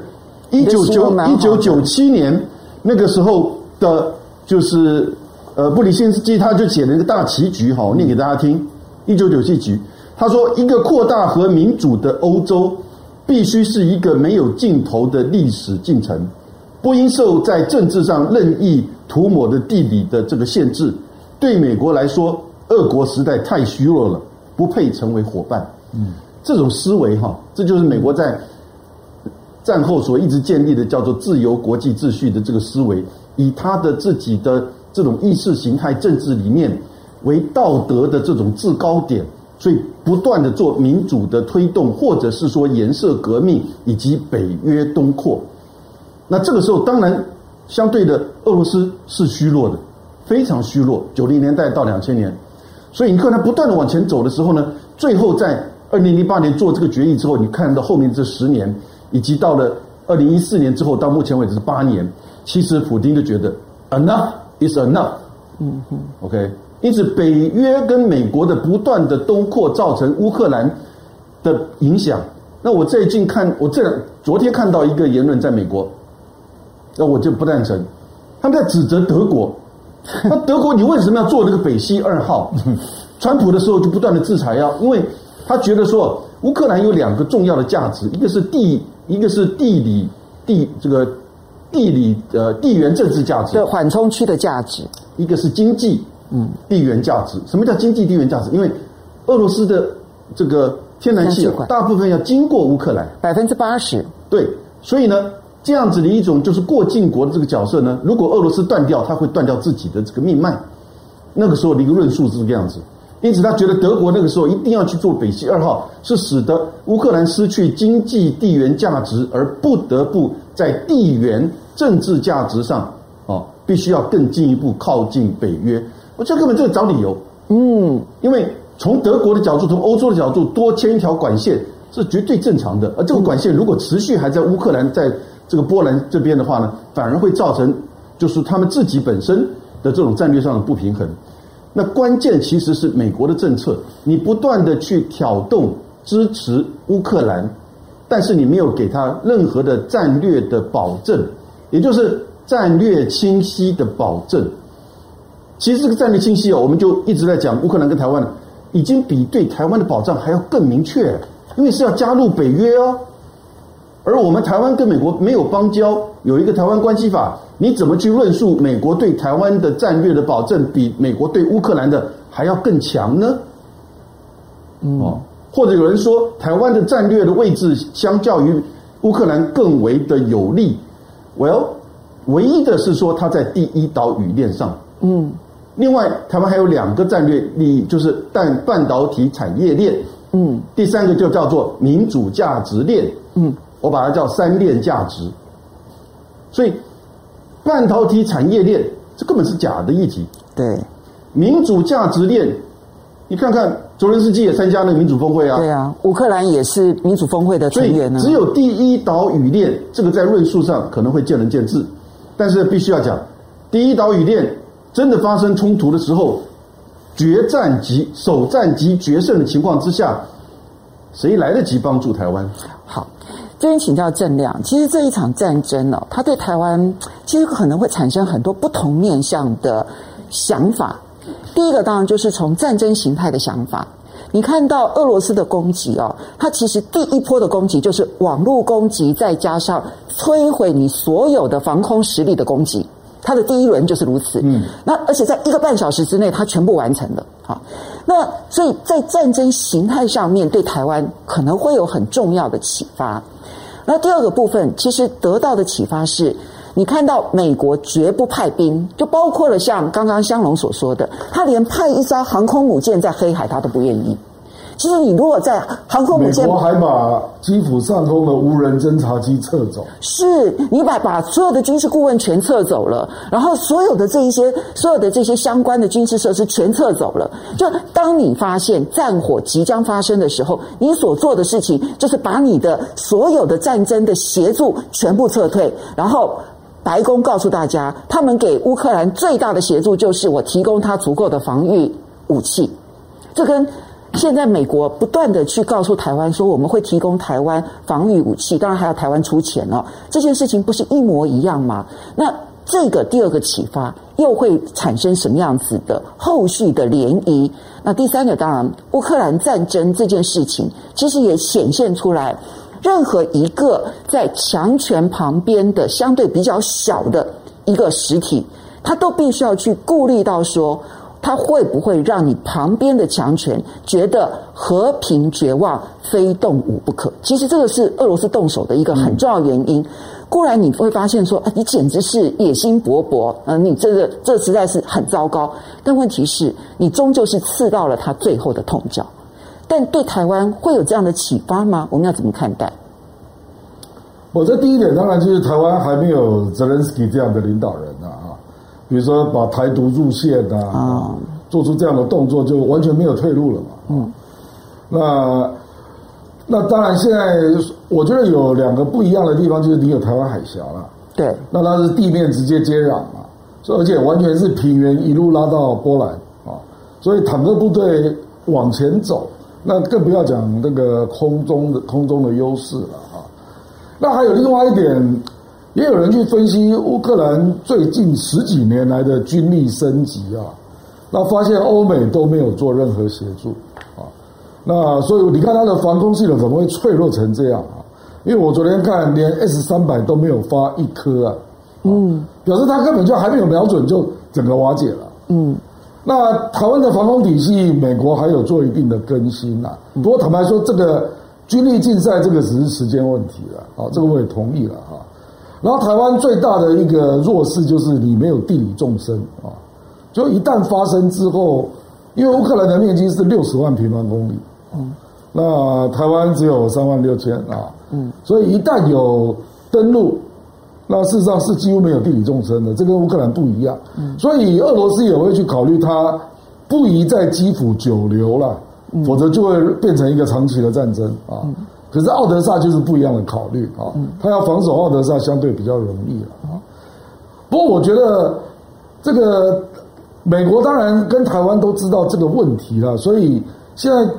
一九九一九九七年那个时候的，就是呃，布里辛斯基他就写了一个大棋局，哈，我念给大家听。一九九七局，他说，一个扩大和民主的欧洲，必须是一个没有尽头的历史进程，不应受在政治上任意涂抹的地理的这个限制。对美国来说，俄国时代太虚弱了。不配成为伙伴，嗯，这种思维哈，这就是美国在战后所一直建立的叫做自由国际秩序的这个思维，以他的自己的这种意识形态政治理念为道德的这种制高点，所以不断的做民主的推动，或者是说颜色革命以及北约东扩。那这个时候，当然相对的，俄罗斯是虚弱的，非常虚弱。九零年代到两千年。所以你看他不断的往前走的时候呢，最后在二零零八年做这个决议之后，你看到后面这十年，以及到了二零一四年之后，到目前为止是八年，其实普京就觉得 enough is enough，嗯哼，OK，因此北约跟美国的不断的东扩，造成乌克兰的影响。那我最近看，我这昨天看到一个言论，在美国，那我就不赞成，他们在指责德国。那德国，你为什么要做这个北溪二号？川普的时候就不断的制裁啊，因为他觉得说乌克兰有两个重要的价值，一个是地，一个是地理地这个地理呃地缘政治价值，对缓冲区的价值，一个是经济嗯地缘价值。什么叫经济地缘价值？因为俄罗斯的这个天然气大部分要经过乌克兰，百分之八十，对，所以呢。这样子的一种就是过境国的这个角色呢，如果俄罗斯断掉，他会断掉自己的这个命脉。那个时候的一个论述是这个样子，因此他觉得德国那个时候一定要去做北溪二号，是使得乌克兰失去经济地缘价值，而不得不在地缘政治价值上，哦，必须要更进一步靠近北约。我这根本就是找理由，嗯，因为从德国的角度，从欧洲的角度，多牵一条管线是绝对正常的。而这个管线如果持续还在乌克兰在。这个波兰这边的话呢，反而会造成就是他们自己本身的这种战略上的不平衡。那关键其实是美国的政策，你不断的去挑动支持乌克兰，但是你没有给他任何的战略的保证，也就是战略清晰的保证。其实这个战略清晰哦，我们就一直在讲乌克兰跟台湾，已经比对台湾的保障还要更明确，因为是要加入北约哦。而我们台湾跟美国没有邦交，有一个台湾关系法，你怎么去论述美国对台湾的战略的保证比美国对乌克兰的还要更强呢？哦，或者有人说台湾的战略的位置相较于乌克兰更为的有利，Well，唯一的是说它在第一岛屿链上，嗯，另外台湾还有两个战略利益，就是半半导体产业链，嗯，第三个就叫做民主价值链，嗯。我把它叫三链价值，所以半导体产业链这根本是假的议题。对，民主价值链，你看看，泽连斯基也参加那个民主峰会啊。对啊，乌克兰也是民主峰会的成员呢。只有第一岛屿链，这个在论述上可能会见仁见智，但是必须要讲，第一岛屿链真的发生冲突的时候，决战及首战即决胜的情况之下，谁来得及帮助台湾？边请教郑亮，其实这一场战争呢，它对台湾其实可能会产生很多不同面向的想法。第一个当然就是从战争形态的想法，你看到俄罗斯的攻击哦，它其实第一波的攻击就是网络攻击，再加上摧毁你所有的防空实力的攻击，它的第一轮就是如此。嗯，那而且在一个半小时之内，它全部完成了。好，那所以在战争形态上面对台湾可能会有很重要的启发。那第二个部分，其实得到的启发是，你看到美国绝不派兵，就包括了像刚刚香龙所说的，他连派一艘航空母舰在黑海他都不愿意。其实你如果在航空母舰，美国还把基辅上空的无人侦察机撤走，是你把把所有的军事顾问全撤走了，然后所有的这一些所有的这些相关的军事设施全撤走了。就当你发现战火即将发生的时候，你所做的事情就是把你的所有的战争的协助全部撤退。然后白宫告诉大家，他们给乌克兰最大的协助就是我提供他足够的防御武器。这跟现在美国不断的去告诉台湾说，我们会提供台湾防御武器，当然还要台湾出钱哦。这件事情不是一模一样吗？那这个第二个启发又会产生什么样子的后续的涟漪？那第三个当然，乌克兰战争这件事情其实也显现出来，任何一个在强权旁边的相对比较小的一个实体，他都必须要去顾虑到说。他会不会让你旁边的强权觉得和平绝望，非动武不可？其实这个是俄罗斯动手的一个很重要原因。固然你会发现说，啊，你简直是野心勃勃，嗯，你这个这实在是很糟糕。但问题是，你终究是刺到了他最后的痛脚。但对台湾会有这样的启发吗？我们要怎么看待？我这第一点当然就是台湾还没有泽连斯基这样的领导人啊。比如说把台独入线啊，做出这样的动作，就完全没有退路了嘛。嗯，那那当然，现在我觉得有两个不一样的地方，就是你有台湾海峡了，对，那它是地面直接接壤嘛，所以而且完全是平原一路拉到波兰啊，所以坦克部队往前走，那更不要讲那个空中的空中的优势了啊。那还有另外一点。也有人去分析乌克兰最近十几年来的军力升级啊，那发现欧美都没有做任何协助啊，那所以你看它的防空系统怎么会脆弱成这样啊？因为我昨天看连 S 三百都没有发一颗啊，嗯，表示它根本就还没有瞄准就整个瓦解了，嗯，那台湾的防空体系，美国还有做一定的更新呐，不过坦白说，这个军力竞赛这个只是时间问题了啊，这个我也同意了哈。然后台湾最大的一个弱势就是你没有地理纵深啊，就一旦发生之后，因为乌克兰的面积是六十万平方公里，嗯，那台湾只有三万六千啊，嗯，所以一旦有登陆，那事实上是几乎没有地理纵深的，这跟乌克兰不一样，嗯，所以俄罗斯也会去考虑它不宜在基辅久留了，否则就会变成一个长期的战争啊。可是奥德萨就是不一样的考虑啊，他要防守奥德萨相对比较容易了啊。不过我觉得这个美国当然跟台湾都知道这个问题了，所以现在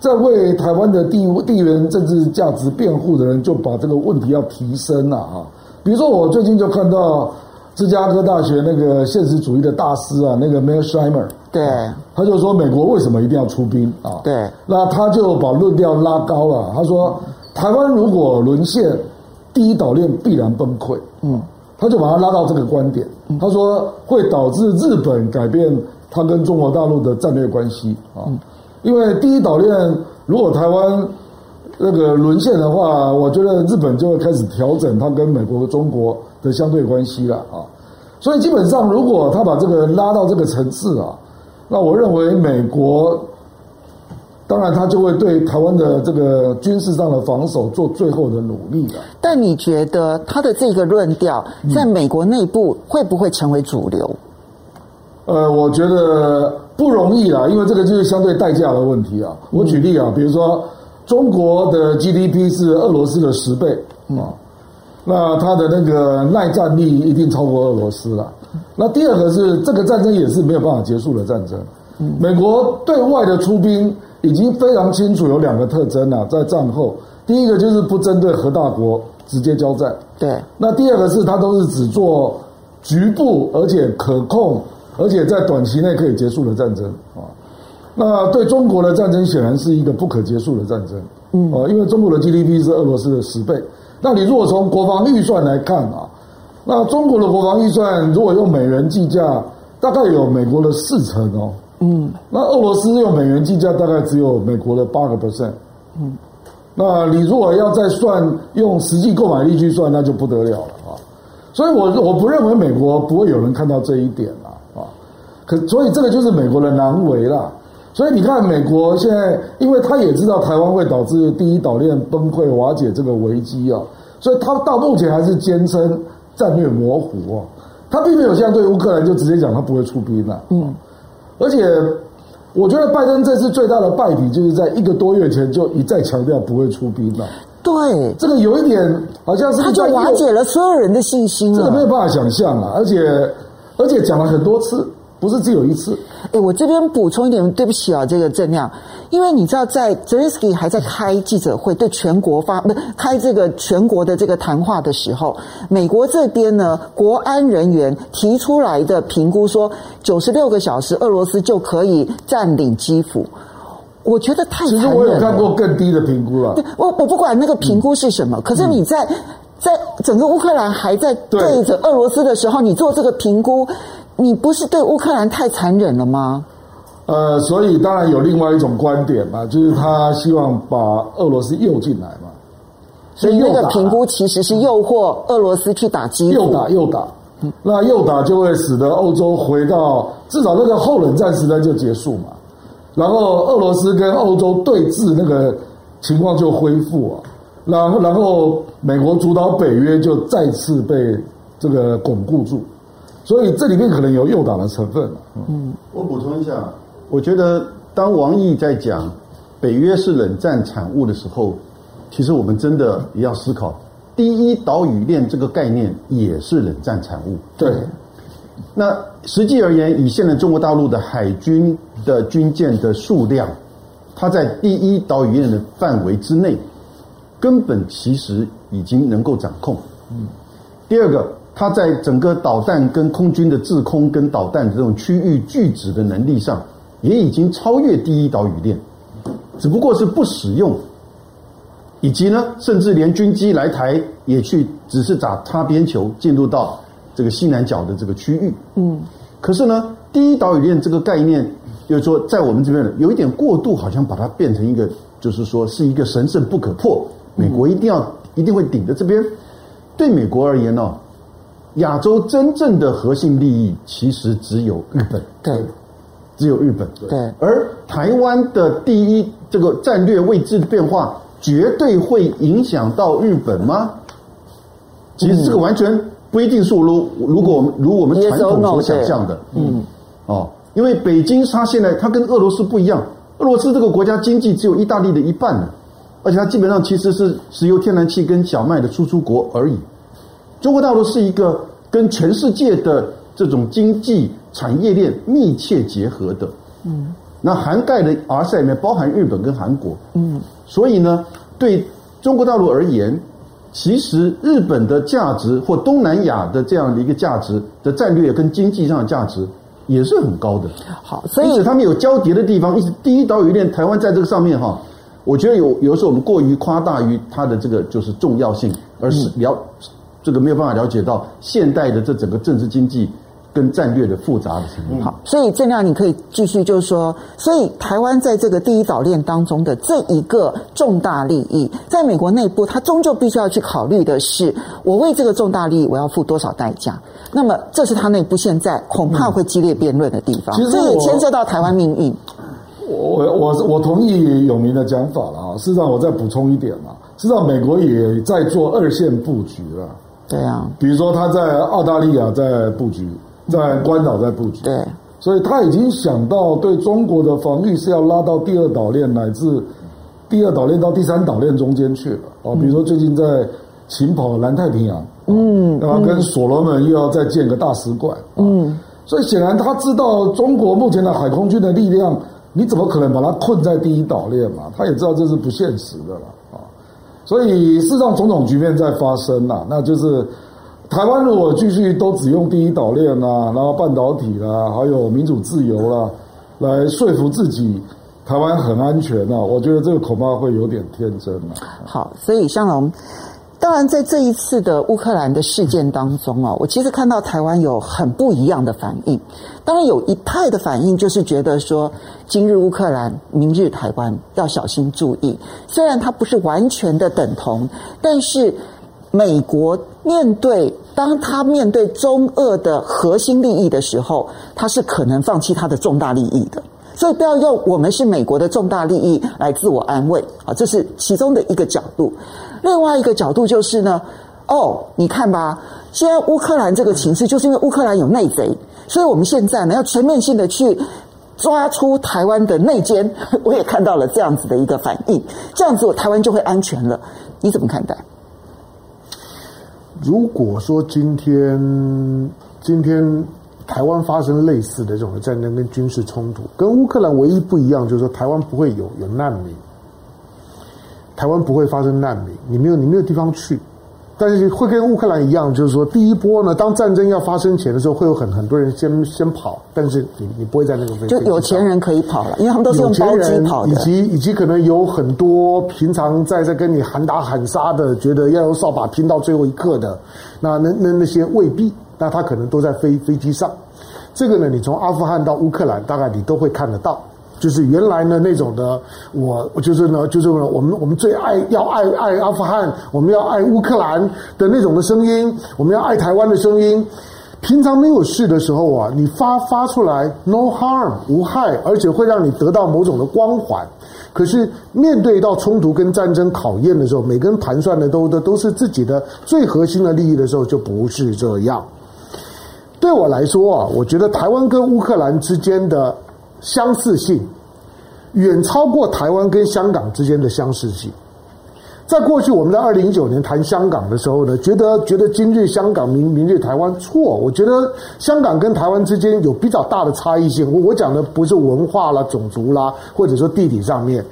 在为台湾的地地缘政治价值辩护的人就把这个问题要提升了啊。比如说我最近就看到芝加哥大学那个现实主义的大师啊，那个 Mearsheimer。对，他就说美国为什么一定要出兵啊？对，那他就把论调拉高了。他说，台湾如果沦陷，第一岛链必然崩溃。嗯，他就把它拉到这个观点。他说会导致日本改变他跟中国大陆的战略关系啊。因为第一岛链如果台湾那个沦陷的话，我觉得日本就会开始调整他跟美国和中国的相对关系了啊。所以基本上，如果他把这个拉到这个层次啊。那我认为美国，当然他就会对台湾的这个军事上的防守做最后的努力了。但你觉得他的这个论调在美国内部会不会成为主流？呃，我觉得不容易啦，因为这个就是相对代价的问题啊。我举例啊，比如说中国的 GDP 是俄罗斯的十倍啊，那它的那个耐战力一定超过俄罗斯了。那第二个是这个战争也是没有办法结束的战争。美国对外的出兵已经非常清楚，有两个特征啊，在战后，第一个就是不针对核大国直接交战。对。那第二个是他都是只做局部而且可控，而且在短期内可以结束的战争啊。那对中国的战争显然是一个不可结束的战争。嗯。因为中国的 GDP 是俄罗斯的十倍。那你如果从国防预算来看啊。那中国的国防预算如果用美元计价，大概有美国的四成哦。嗯。那俄罗斯用美元计价，大概只有美国的八个 percent。嗯。那你如果要再算用实际购买力去算，那就不得了了啊。所以我我不认为美国不会有人看到这一点啦，啊，可所以这个就是美国的难为啦。所以你看，美国现在，因为他也知道台湾会导致第一岛链崩溃瓦解这个危机啊，所以他到目前还是坚称战略模糊哦，他并没有像对乌克兰就直接讲他不会出兵了，嗯，而且我觉得拜登这次最大的败笔就是在一个多月前就一再强调不会出兵了，对，这个有一点好像是他就瓦解了所有人的信心了，这个没有办法想象啊，而且而且讲了很多次。不是只有一次。哎，我这边补充一点，对不起啊，这个郑亮，因为你知道，在泽连斯基还在开记者会，对全国发不是开这个全国的这个谈话的时候，美国这边呢，国安人员提出来的评估说，九十六个小时，俄罗斯就可以占领基辅。我觉得太残忍了。其实我有看过更低的评估了。对，我我不管那个评估是什么，嗯、可是你在在整个乌克兰还在对着俄罗斯的时候，你做这个评估。你不是对乌克兰太残忍了吗？呃，所以当然有另外一种观点嘛，就是他希望把俄罗斯诱进来嘛。所以那个评估其实是诱惑俄罗斯去打基辅，诱打诱打，那诱打就会使得欧洲回到至少那个后冷战时代就结束嘛，然后俄罗斯跟欧洲对峙那个情况就恢复啊，然后然后美国主导北约就再次被这个巩固住。所以这里面可能有诱导的成分。嗯，我补充一下，我觉得当王毅在讲北约是冷战产物的时候，其实我们真的也要思考，第一岛屿链这个概念也是冷战产物。对。那实际而言，以现在中国大陆的海军的军舰的数量，它在第一岛屿链的范围之内，根本其实已经能够掌控。嗯。第二个。它在整个导弹跟空军的制空跟导弹这种区域拒止的能力上，也已经超越第一岛屿链，只不过是不使用，以及呢，甚至连军机来台也去只是打擦边球进入到这个西南角的这个区域。嗯，可是呢，第一岛屿链这个概念，就是说在我们这边呢，有一点过度，好像把它变成一个，就是说是一个神圣不可破，美国一定要一定会顶着这边。对美国而言呢？亚洲真正的核心利益其实只有日本，对，只有日本，对。而台湾的第一这个战略位置的变化，绝对会影响到日本吗？其实这个完全不一定是如如果我们如我们传统所想象的，嗯，哦，因为北京它现在它跟俄罗斯不一样，俄罗斯这个国家经济只有意大利的一半呢，而且它基本上其实是石油、天然气跟小麦的输出国而已。中国大陆是一个跟全世界的这种经济产业链密切结合的，嗯，那涵盖的 RCEP 里面包含日本跟韩国，嗯，所以呢，对中国大陆而言，其实日本的价值或东南亚的这样的一个价值的战略跟经济上的价值也是很高的。好，所以因此他们有交叠的地方，一直第一岛屿链台湾在这个上面哈，我觉得有有时候我们过于夸大于它的这个就是重要性，而是了。这个没有办法了解到现代的这整个政治经济跟战略的复杂的程度。好，所以郑亮你可以继续就是说，所以台湾在这个第一岛链当中的这一个重大利益，在美国内部，它终究必须要去考虑的是，我为这个重大利益我要付多少代价？那么，这是他内部现在恐怕会激烈辩论的地方。其实这也牵涉到台湾命运。我我我同意永明的讲法了啊。事实上，我再补充一点嘛，事实上，美国也在做二线布局了。对啊，比如说他在澳大利亚在布局，在关岛在布局，对，所以他已经想到对中国的防御是要拉到第二岛链乃至第二岛链到第三岛链中间去了。啊。比如说最近在秦跑南太平洋，嗯，然后跟所罗门又要再建个大使馆，嗯，所以显然他知道中国目前的海空军的力量，你怎么可能把它困在第一岛链嘛？他也知道这是不现实的了。所以，事实上，种种局面在发生呐，那就是台湾如果继续都只用第一岛链啊，然后半导体啦，还有民主自由啦，来说服自己台湾很安全啊，我觉得这个恐怕会有点天真了。好，所以香龙。当然，在这一次的乌克兰的事件当中啊，我其实看到台湾有很不一样的反应。当然，有一派的反应就是觉得说，今日乌克兰，明日台湾，要小心注意。虽然它不是完全的等同，但是美国面对当他面对中俄的核心利益的时候，他是可能放弃他的重大利益的。所以不要用我们是美国的重大利益来自我安慰啊，这是其中的一个角度。另外一个角度就是呢，哦，你看吧，现在乌克兰这个情势，就是因为乌克兰有内贼，所以我们现在呢要全面性的去抓出台湾的内奸。我也看到了这样子的一个反应，这样子我台湾就会安全了。你怎么看待？如果说今天今天。台湾发生类似的这种战争跟军事冲突，跟乌克兰唯一不一样，就是说台湾不会有有难民，台湾不会发生难民，你没有你没有地方去，但是会跟乌克兰一样，就是说第一波呢，当战争要发生前的时候，会有很很多人先先跑，但是你你不会在那个飞就有钱人可以跑了，因为他们都是用包机跑的，以及以及可能有很多平常在在跟你喊打喊杀的，觉得要用扫把拼到最后一刻的，那那那那些未必。那他可能都在飞飞机上，这个呢，你从阿富汗到乌克兰，大概你都会看得到。就是原来呢那种的，我就是呢，就是，我们我们最爱要爱爱阿富汗，我们要爱乌克兰的那种的声音，我们要爱台湾的声音。平常没有事的时候啊，你发发出来，no harm 无害，而且会让你得到某种的光环。可是面对到冲突跟战争考验的时候，每个人盘算的都都都是自己的最核心的利益的时候，就不是这样。对我来说啊，我觉得台湾跟乌克兰之间的相似性远超过台湾跟香港之间的相似性。在过去，我们在二零一九年谈香港的时候呢，觉得觉得今日香港，明明日台湾，错。我觉得香港跟台湾之间有比较大的差异性。我我讲的不是文化啦、种族啦，或者说地理上面，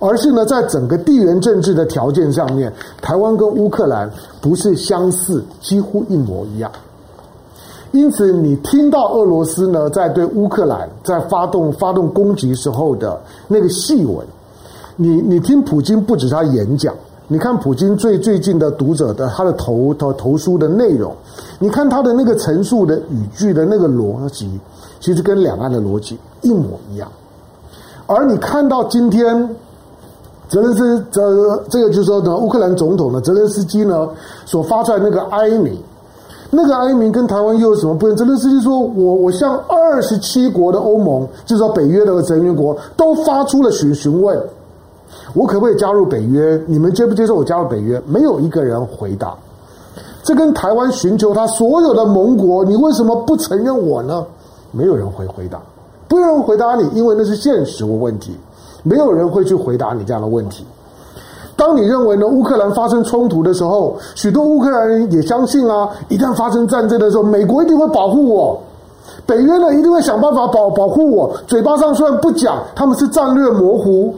而是呢，在整个地缘政治的条件上面，台湾跟乌克兰不是相似，几乎一模一样。因此，你听到俄罗斯呢在对乌克兰在发动发动攻击时候的那个细文，你你听普京不止他演讲，你看普京最最近的读者的他的投投投书的内容，你看他的那个陈述的语句的那个逻辑，其实跟两岸的逻辑一模一样。而你看到今天泽连斯这这个就是说呢，乌克兰总统的泽连斯基呢所发出来那个哀鸣。那个哀鸣跟台湾又有什么不一样？泽连斯基说：“我我向二十七国的欧盟，就是说北约的成员国，都发出了询询问，我可不可以加入北约？你们接不接受我加入北约？没有一个人回答。这跟台湾寻求他所有的盟国，你为什么不承认我呢？没有人会回答，不有人回答你，因为那是现实的问题，没有人会去回答你这样的问题。”当你认为呢，乌克兰发生冲突的时候，许多乌克兰人也相信啊，一旦发生战争的时候，美国一定会保护我，北约呢一定会想办法保保护我。嘴巴上虽然不讲，他们是战略模糊，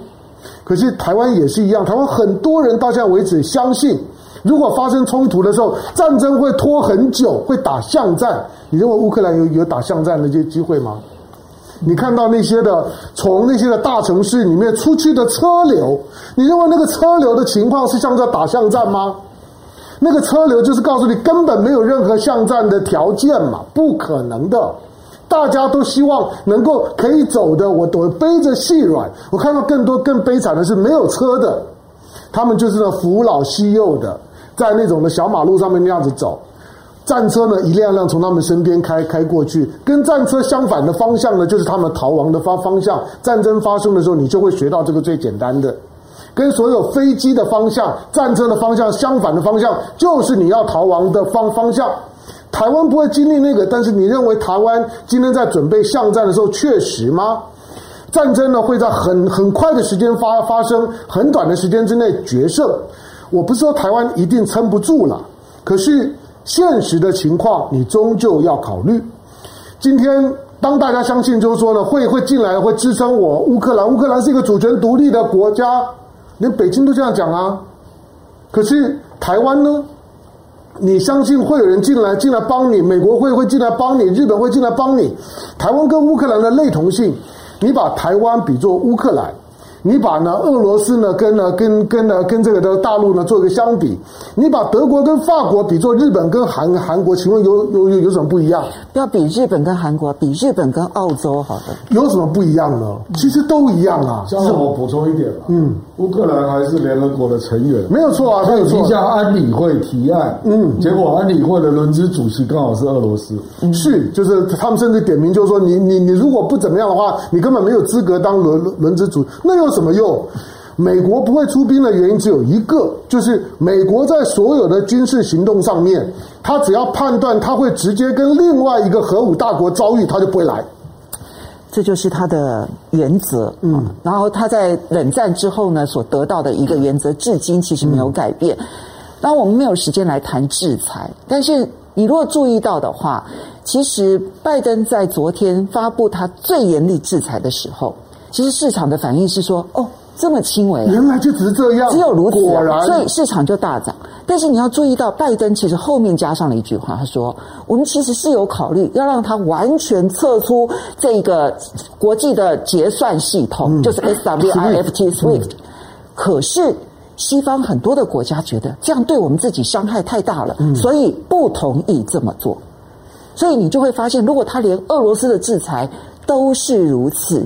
可是台湾也是一样，台湾很多人到现在为止相信，如果发生冲突的时候，战争会拖很久，会打巷战。你认为乌克兰有有打巷战的这些机会吗？你看到那些的从那些的大城市里面出去的车流，你认为那个车流的情况是像在打巷战吗？那个车流就是告诉你根本没有任何巷战的条件嘛，不可能的。大家都希望能够可以走的，我都背着细软。我看到更多更悲惨的是没有车的，他们就是那扶老携幼的，在那种的小马路上面那样子走。战车呢，一辆辆从他们身边开开过去，跟战车相反的方向呢，就是他们逃亡的方方向。战争发生的时候，你就会学到这个最简单的，跟所有飞机的方向、战车的方向相反的方向，就是你要逃亡的方方向。台湾不会经历那个，但是你认为台湾今天在准备巷战的时候确实吗？战争呢会在很很快的时间发发生，很短的时间之内决胜。我不是说台湾一定撑不住了，可是。现实的情况，你终究要考虑。今天，当大家相信，就是说呢，会会进来，会支撑我乌克兰。乌克兰是一个主权独立的国家，连北京都这样讲啊。可是台湾呢？你相信会有人进来，进来帮你？美国会会进来帮你？日本会进来帮你？台湾跟乌克兰的类同性，你把台湾比作乌克兰，你把呢俄罗斯呢跟呢跟跟呢跟这个的大陆呢做一个相比，你把德国跟法国比作日本跟韩韩国，请问有有有有什么不一样？不要比日本跟韩国，比日本跟澳洲好的。有什么不一样呢？其实都一样啊。这样我补充一点吧。嗯，乌克兰还是联合国的成员，没有错啊。他有提向安理会提案，嗯，结果安理会的轮值主席刚好是俄罗斯，嗯、是就是他们甚至点名就是说你你你如果不怎么样的话，你根本没有资格当轮轮值主，那有什么用？美国不会出兵的原因只有一个，就是美国在所有的军事行动上面，他只要判断他会直接跟另外一个核武大国遭遇，他就不会来。这就是他的原则。嗯，然后他在冷战之后呢，所得到的一个原则，至今其实没有改变。当然，我们没有时间来谈制裁，但是你如果注意到的话，其实拜登在昨天发布他最严厉制裁的时候，其实市场的反应是说：“哦。”这么轻微，原来就只是这样，只有如此，果然，所以市场就大涨。但是你要注意到，拜登其实后面加上了一句话，他说：“我们其实是有考虑要让他完全撤出这个国际的结算系统，嗯、就是 SWIFT SWIFT。可是西方很多的国家觉得这样对我们自己伤害太大了，嗯、所以不同意这么做。所以你就会发现，如果他连俄罗斯的制裁都是如此。”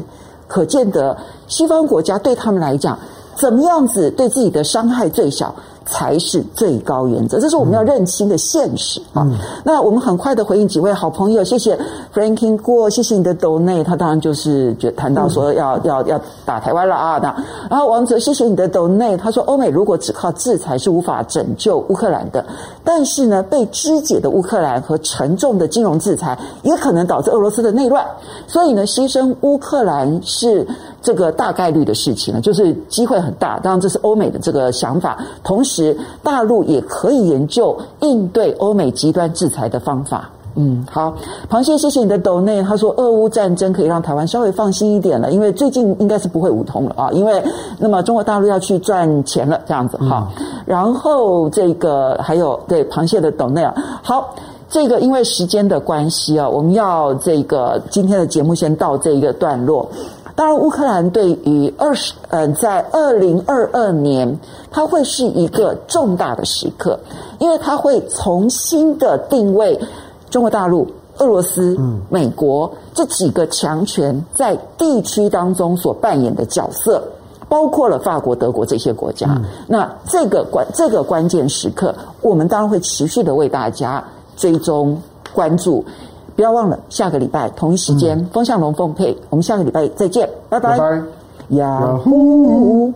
可见得，西方国家对他们来讲，怎么样子对自己的伤害最小？才是最高原则，这是我们要认清的现实啊。嗯、那我们很快的回应几位好朋友，谢谢 Franking 过，谢谢你的 donate，他当然就是觉谈到说要、嗯、要要打台湾了啊。那然后王哲，谢谢你的 donate，他说欧美如果只靠制裁是无法拯救乌克兰的，但是呢，被肢解的乌克兰和沉重的金融制裁也可能导致俄罗斯的内乱，所以呢，牺牲乌克兰是。这个大概率的事情了，就是机会很大。当然，这是欧美的这个想法。同时，大陆也可以研究应对欧美极端制裁的方法。嗯，好，螃蟹，谢谢你的抖内。他说，俄乌战争可以让台湾稍微放心一点了，因为最近应该是不会武统了啊。因为那么中国大陆要去赚钱了，这样子哈。嗯、然后这个还有对螃蟹的抖内啊，好，这个因为时间的关系啊，我们要这个今天的节目先到这一个段落。当然，乌克兰对于二十呃，在二零二二年，它会是一个重大的时刻，因为它会重新的定位中国大陆、俄罗斯、美国这几个强权在地区当中所扮演的角色，包括了法国、德国这些国家。嗯、那这个关这个关键时刻，我们当然会持续的为大家追踪关注。不要忘了，下个礼拜同一时间，风向龙凤配，我们下个礼拜再见，拜拜。拜拜。呀呼。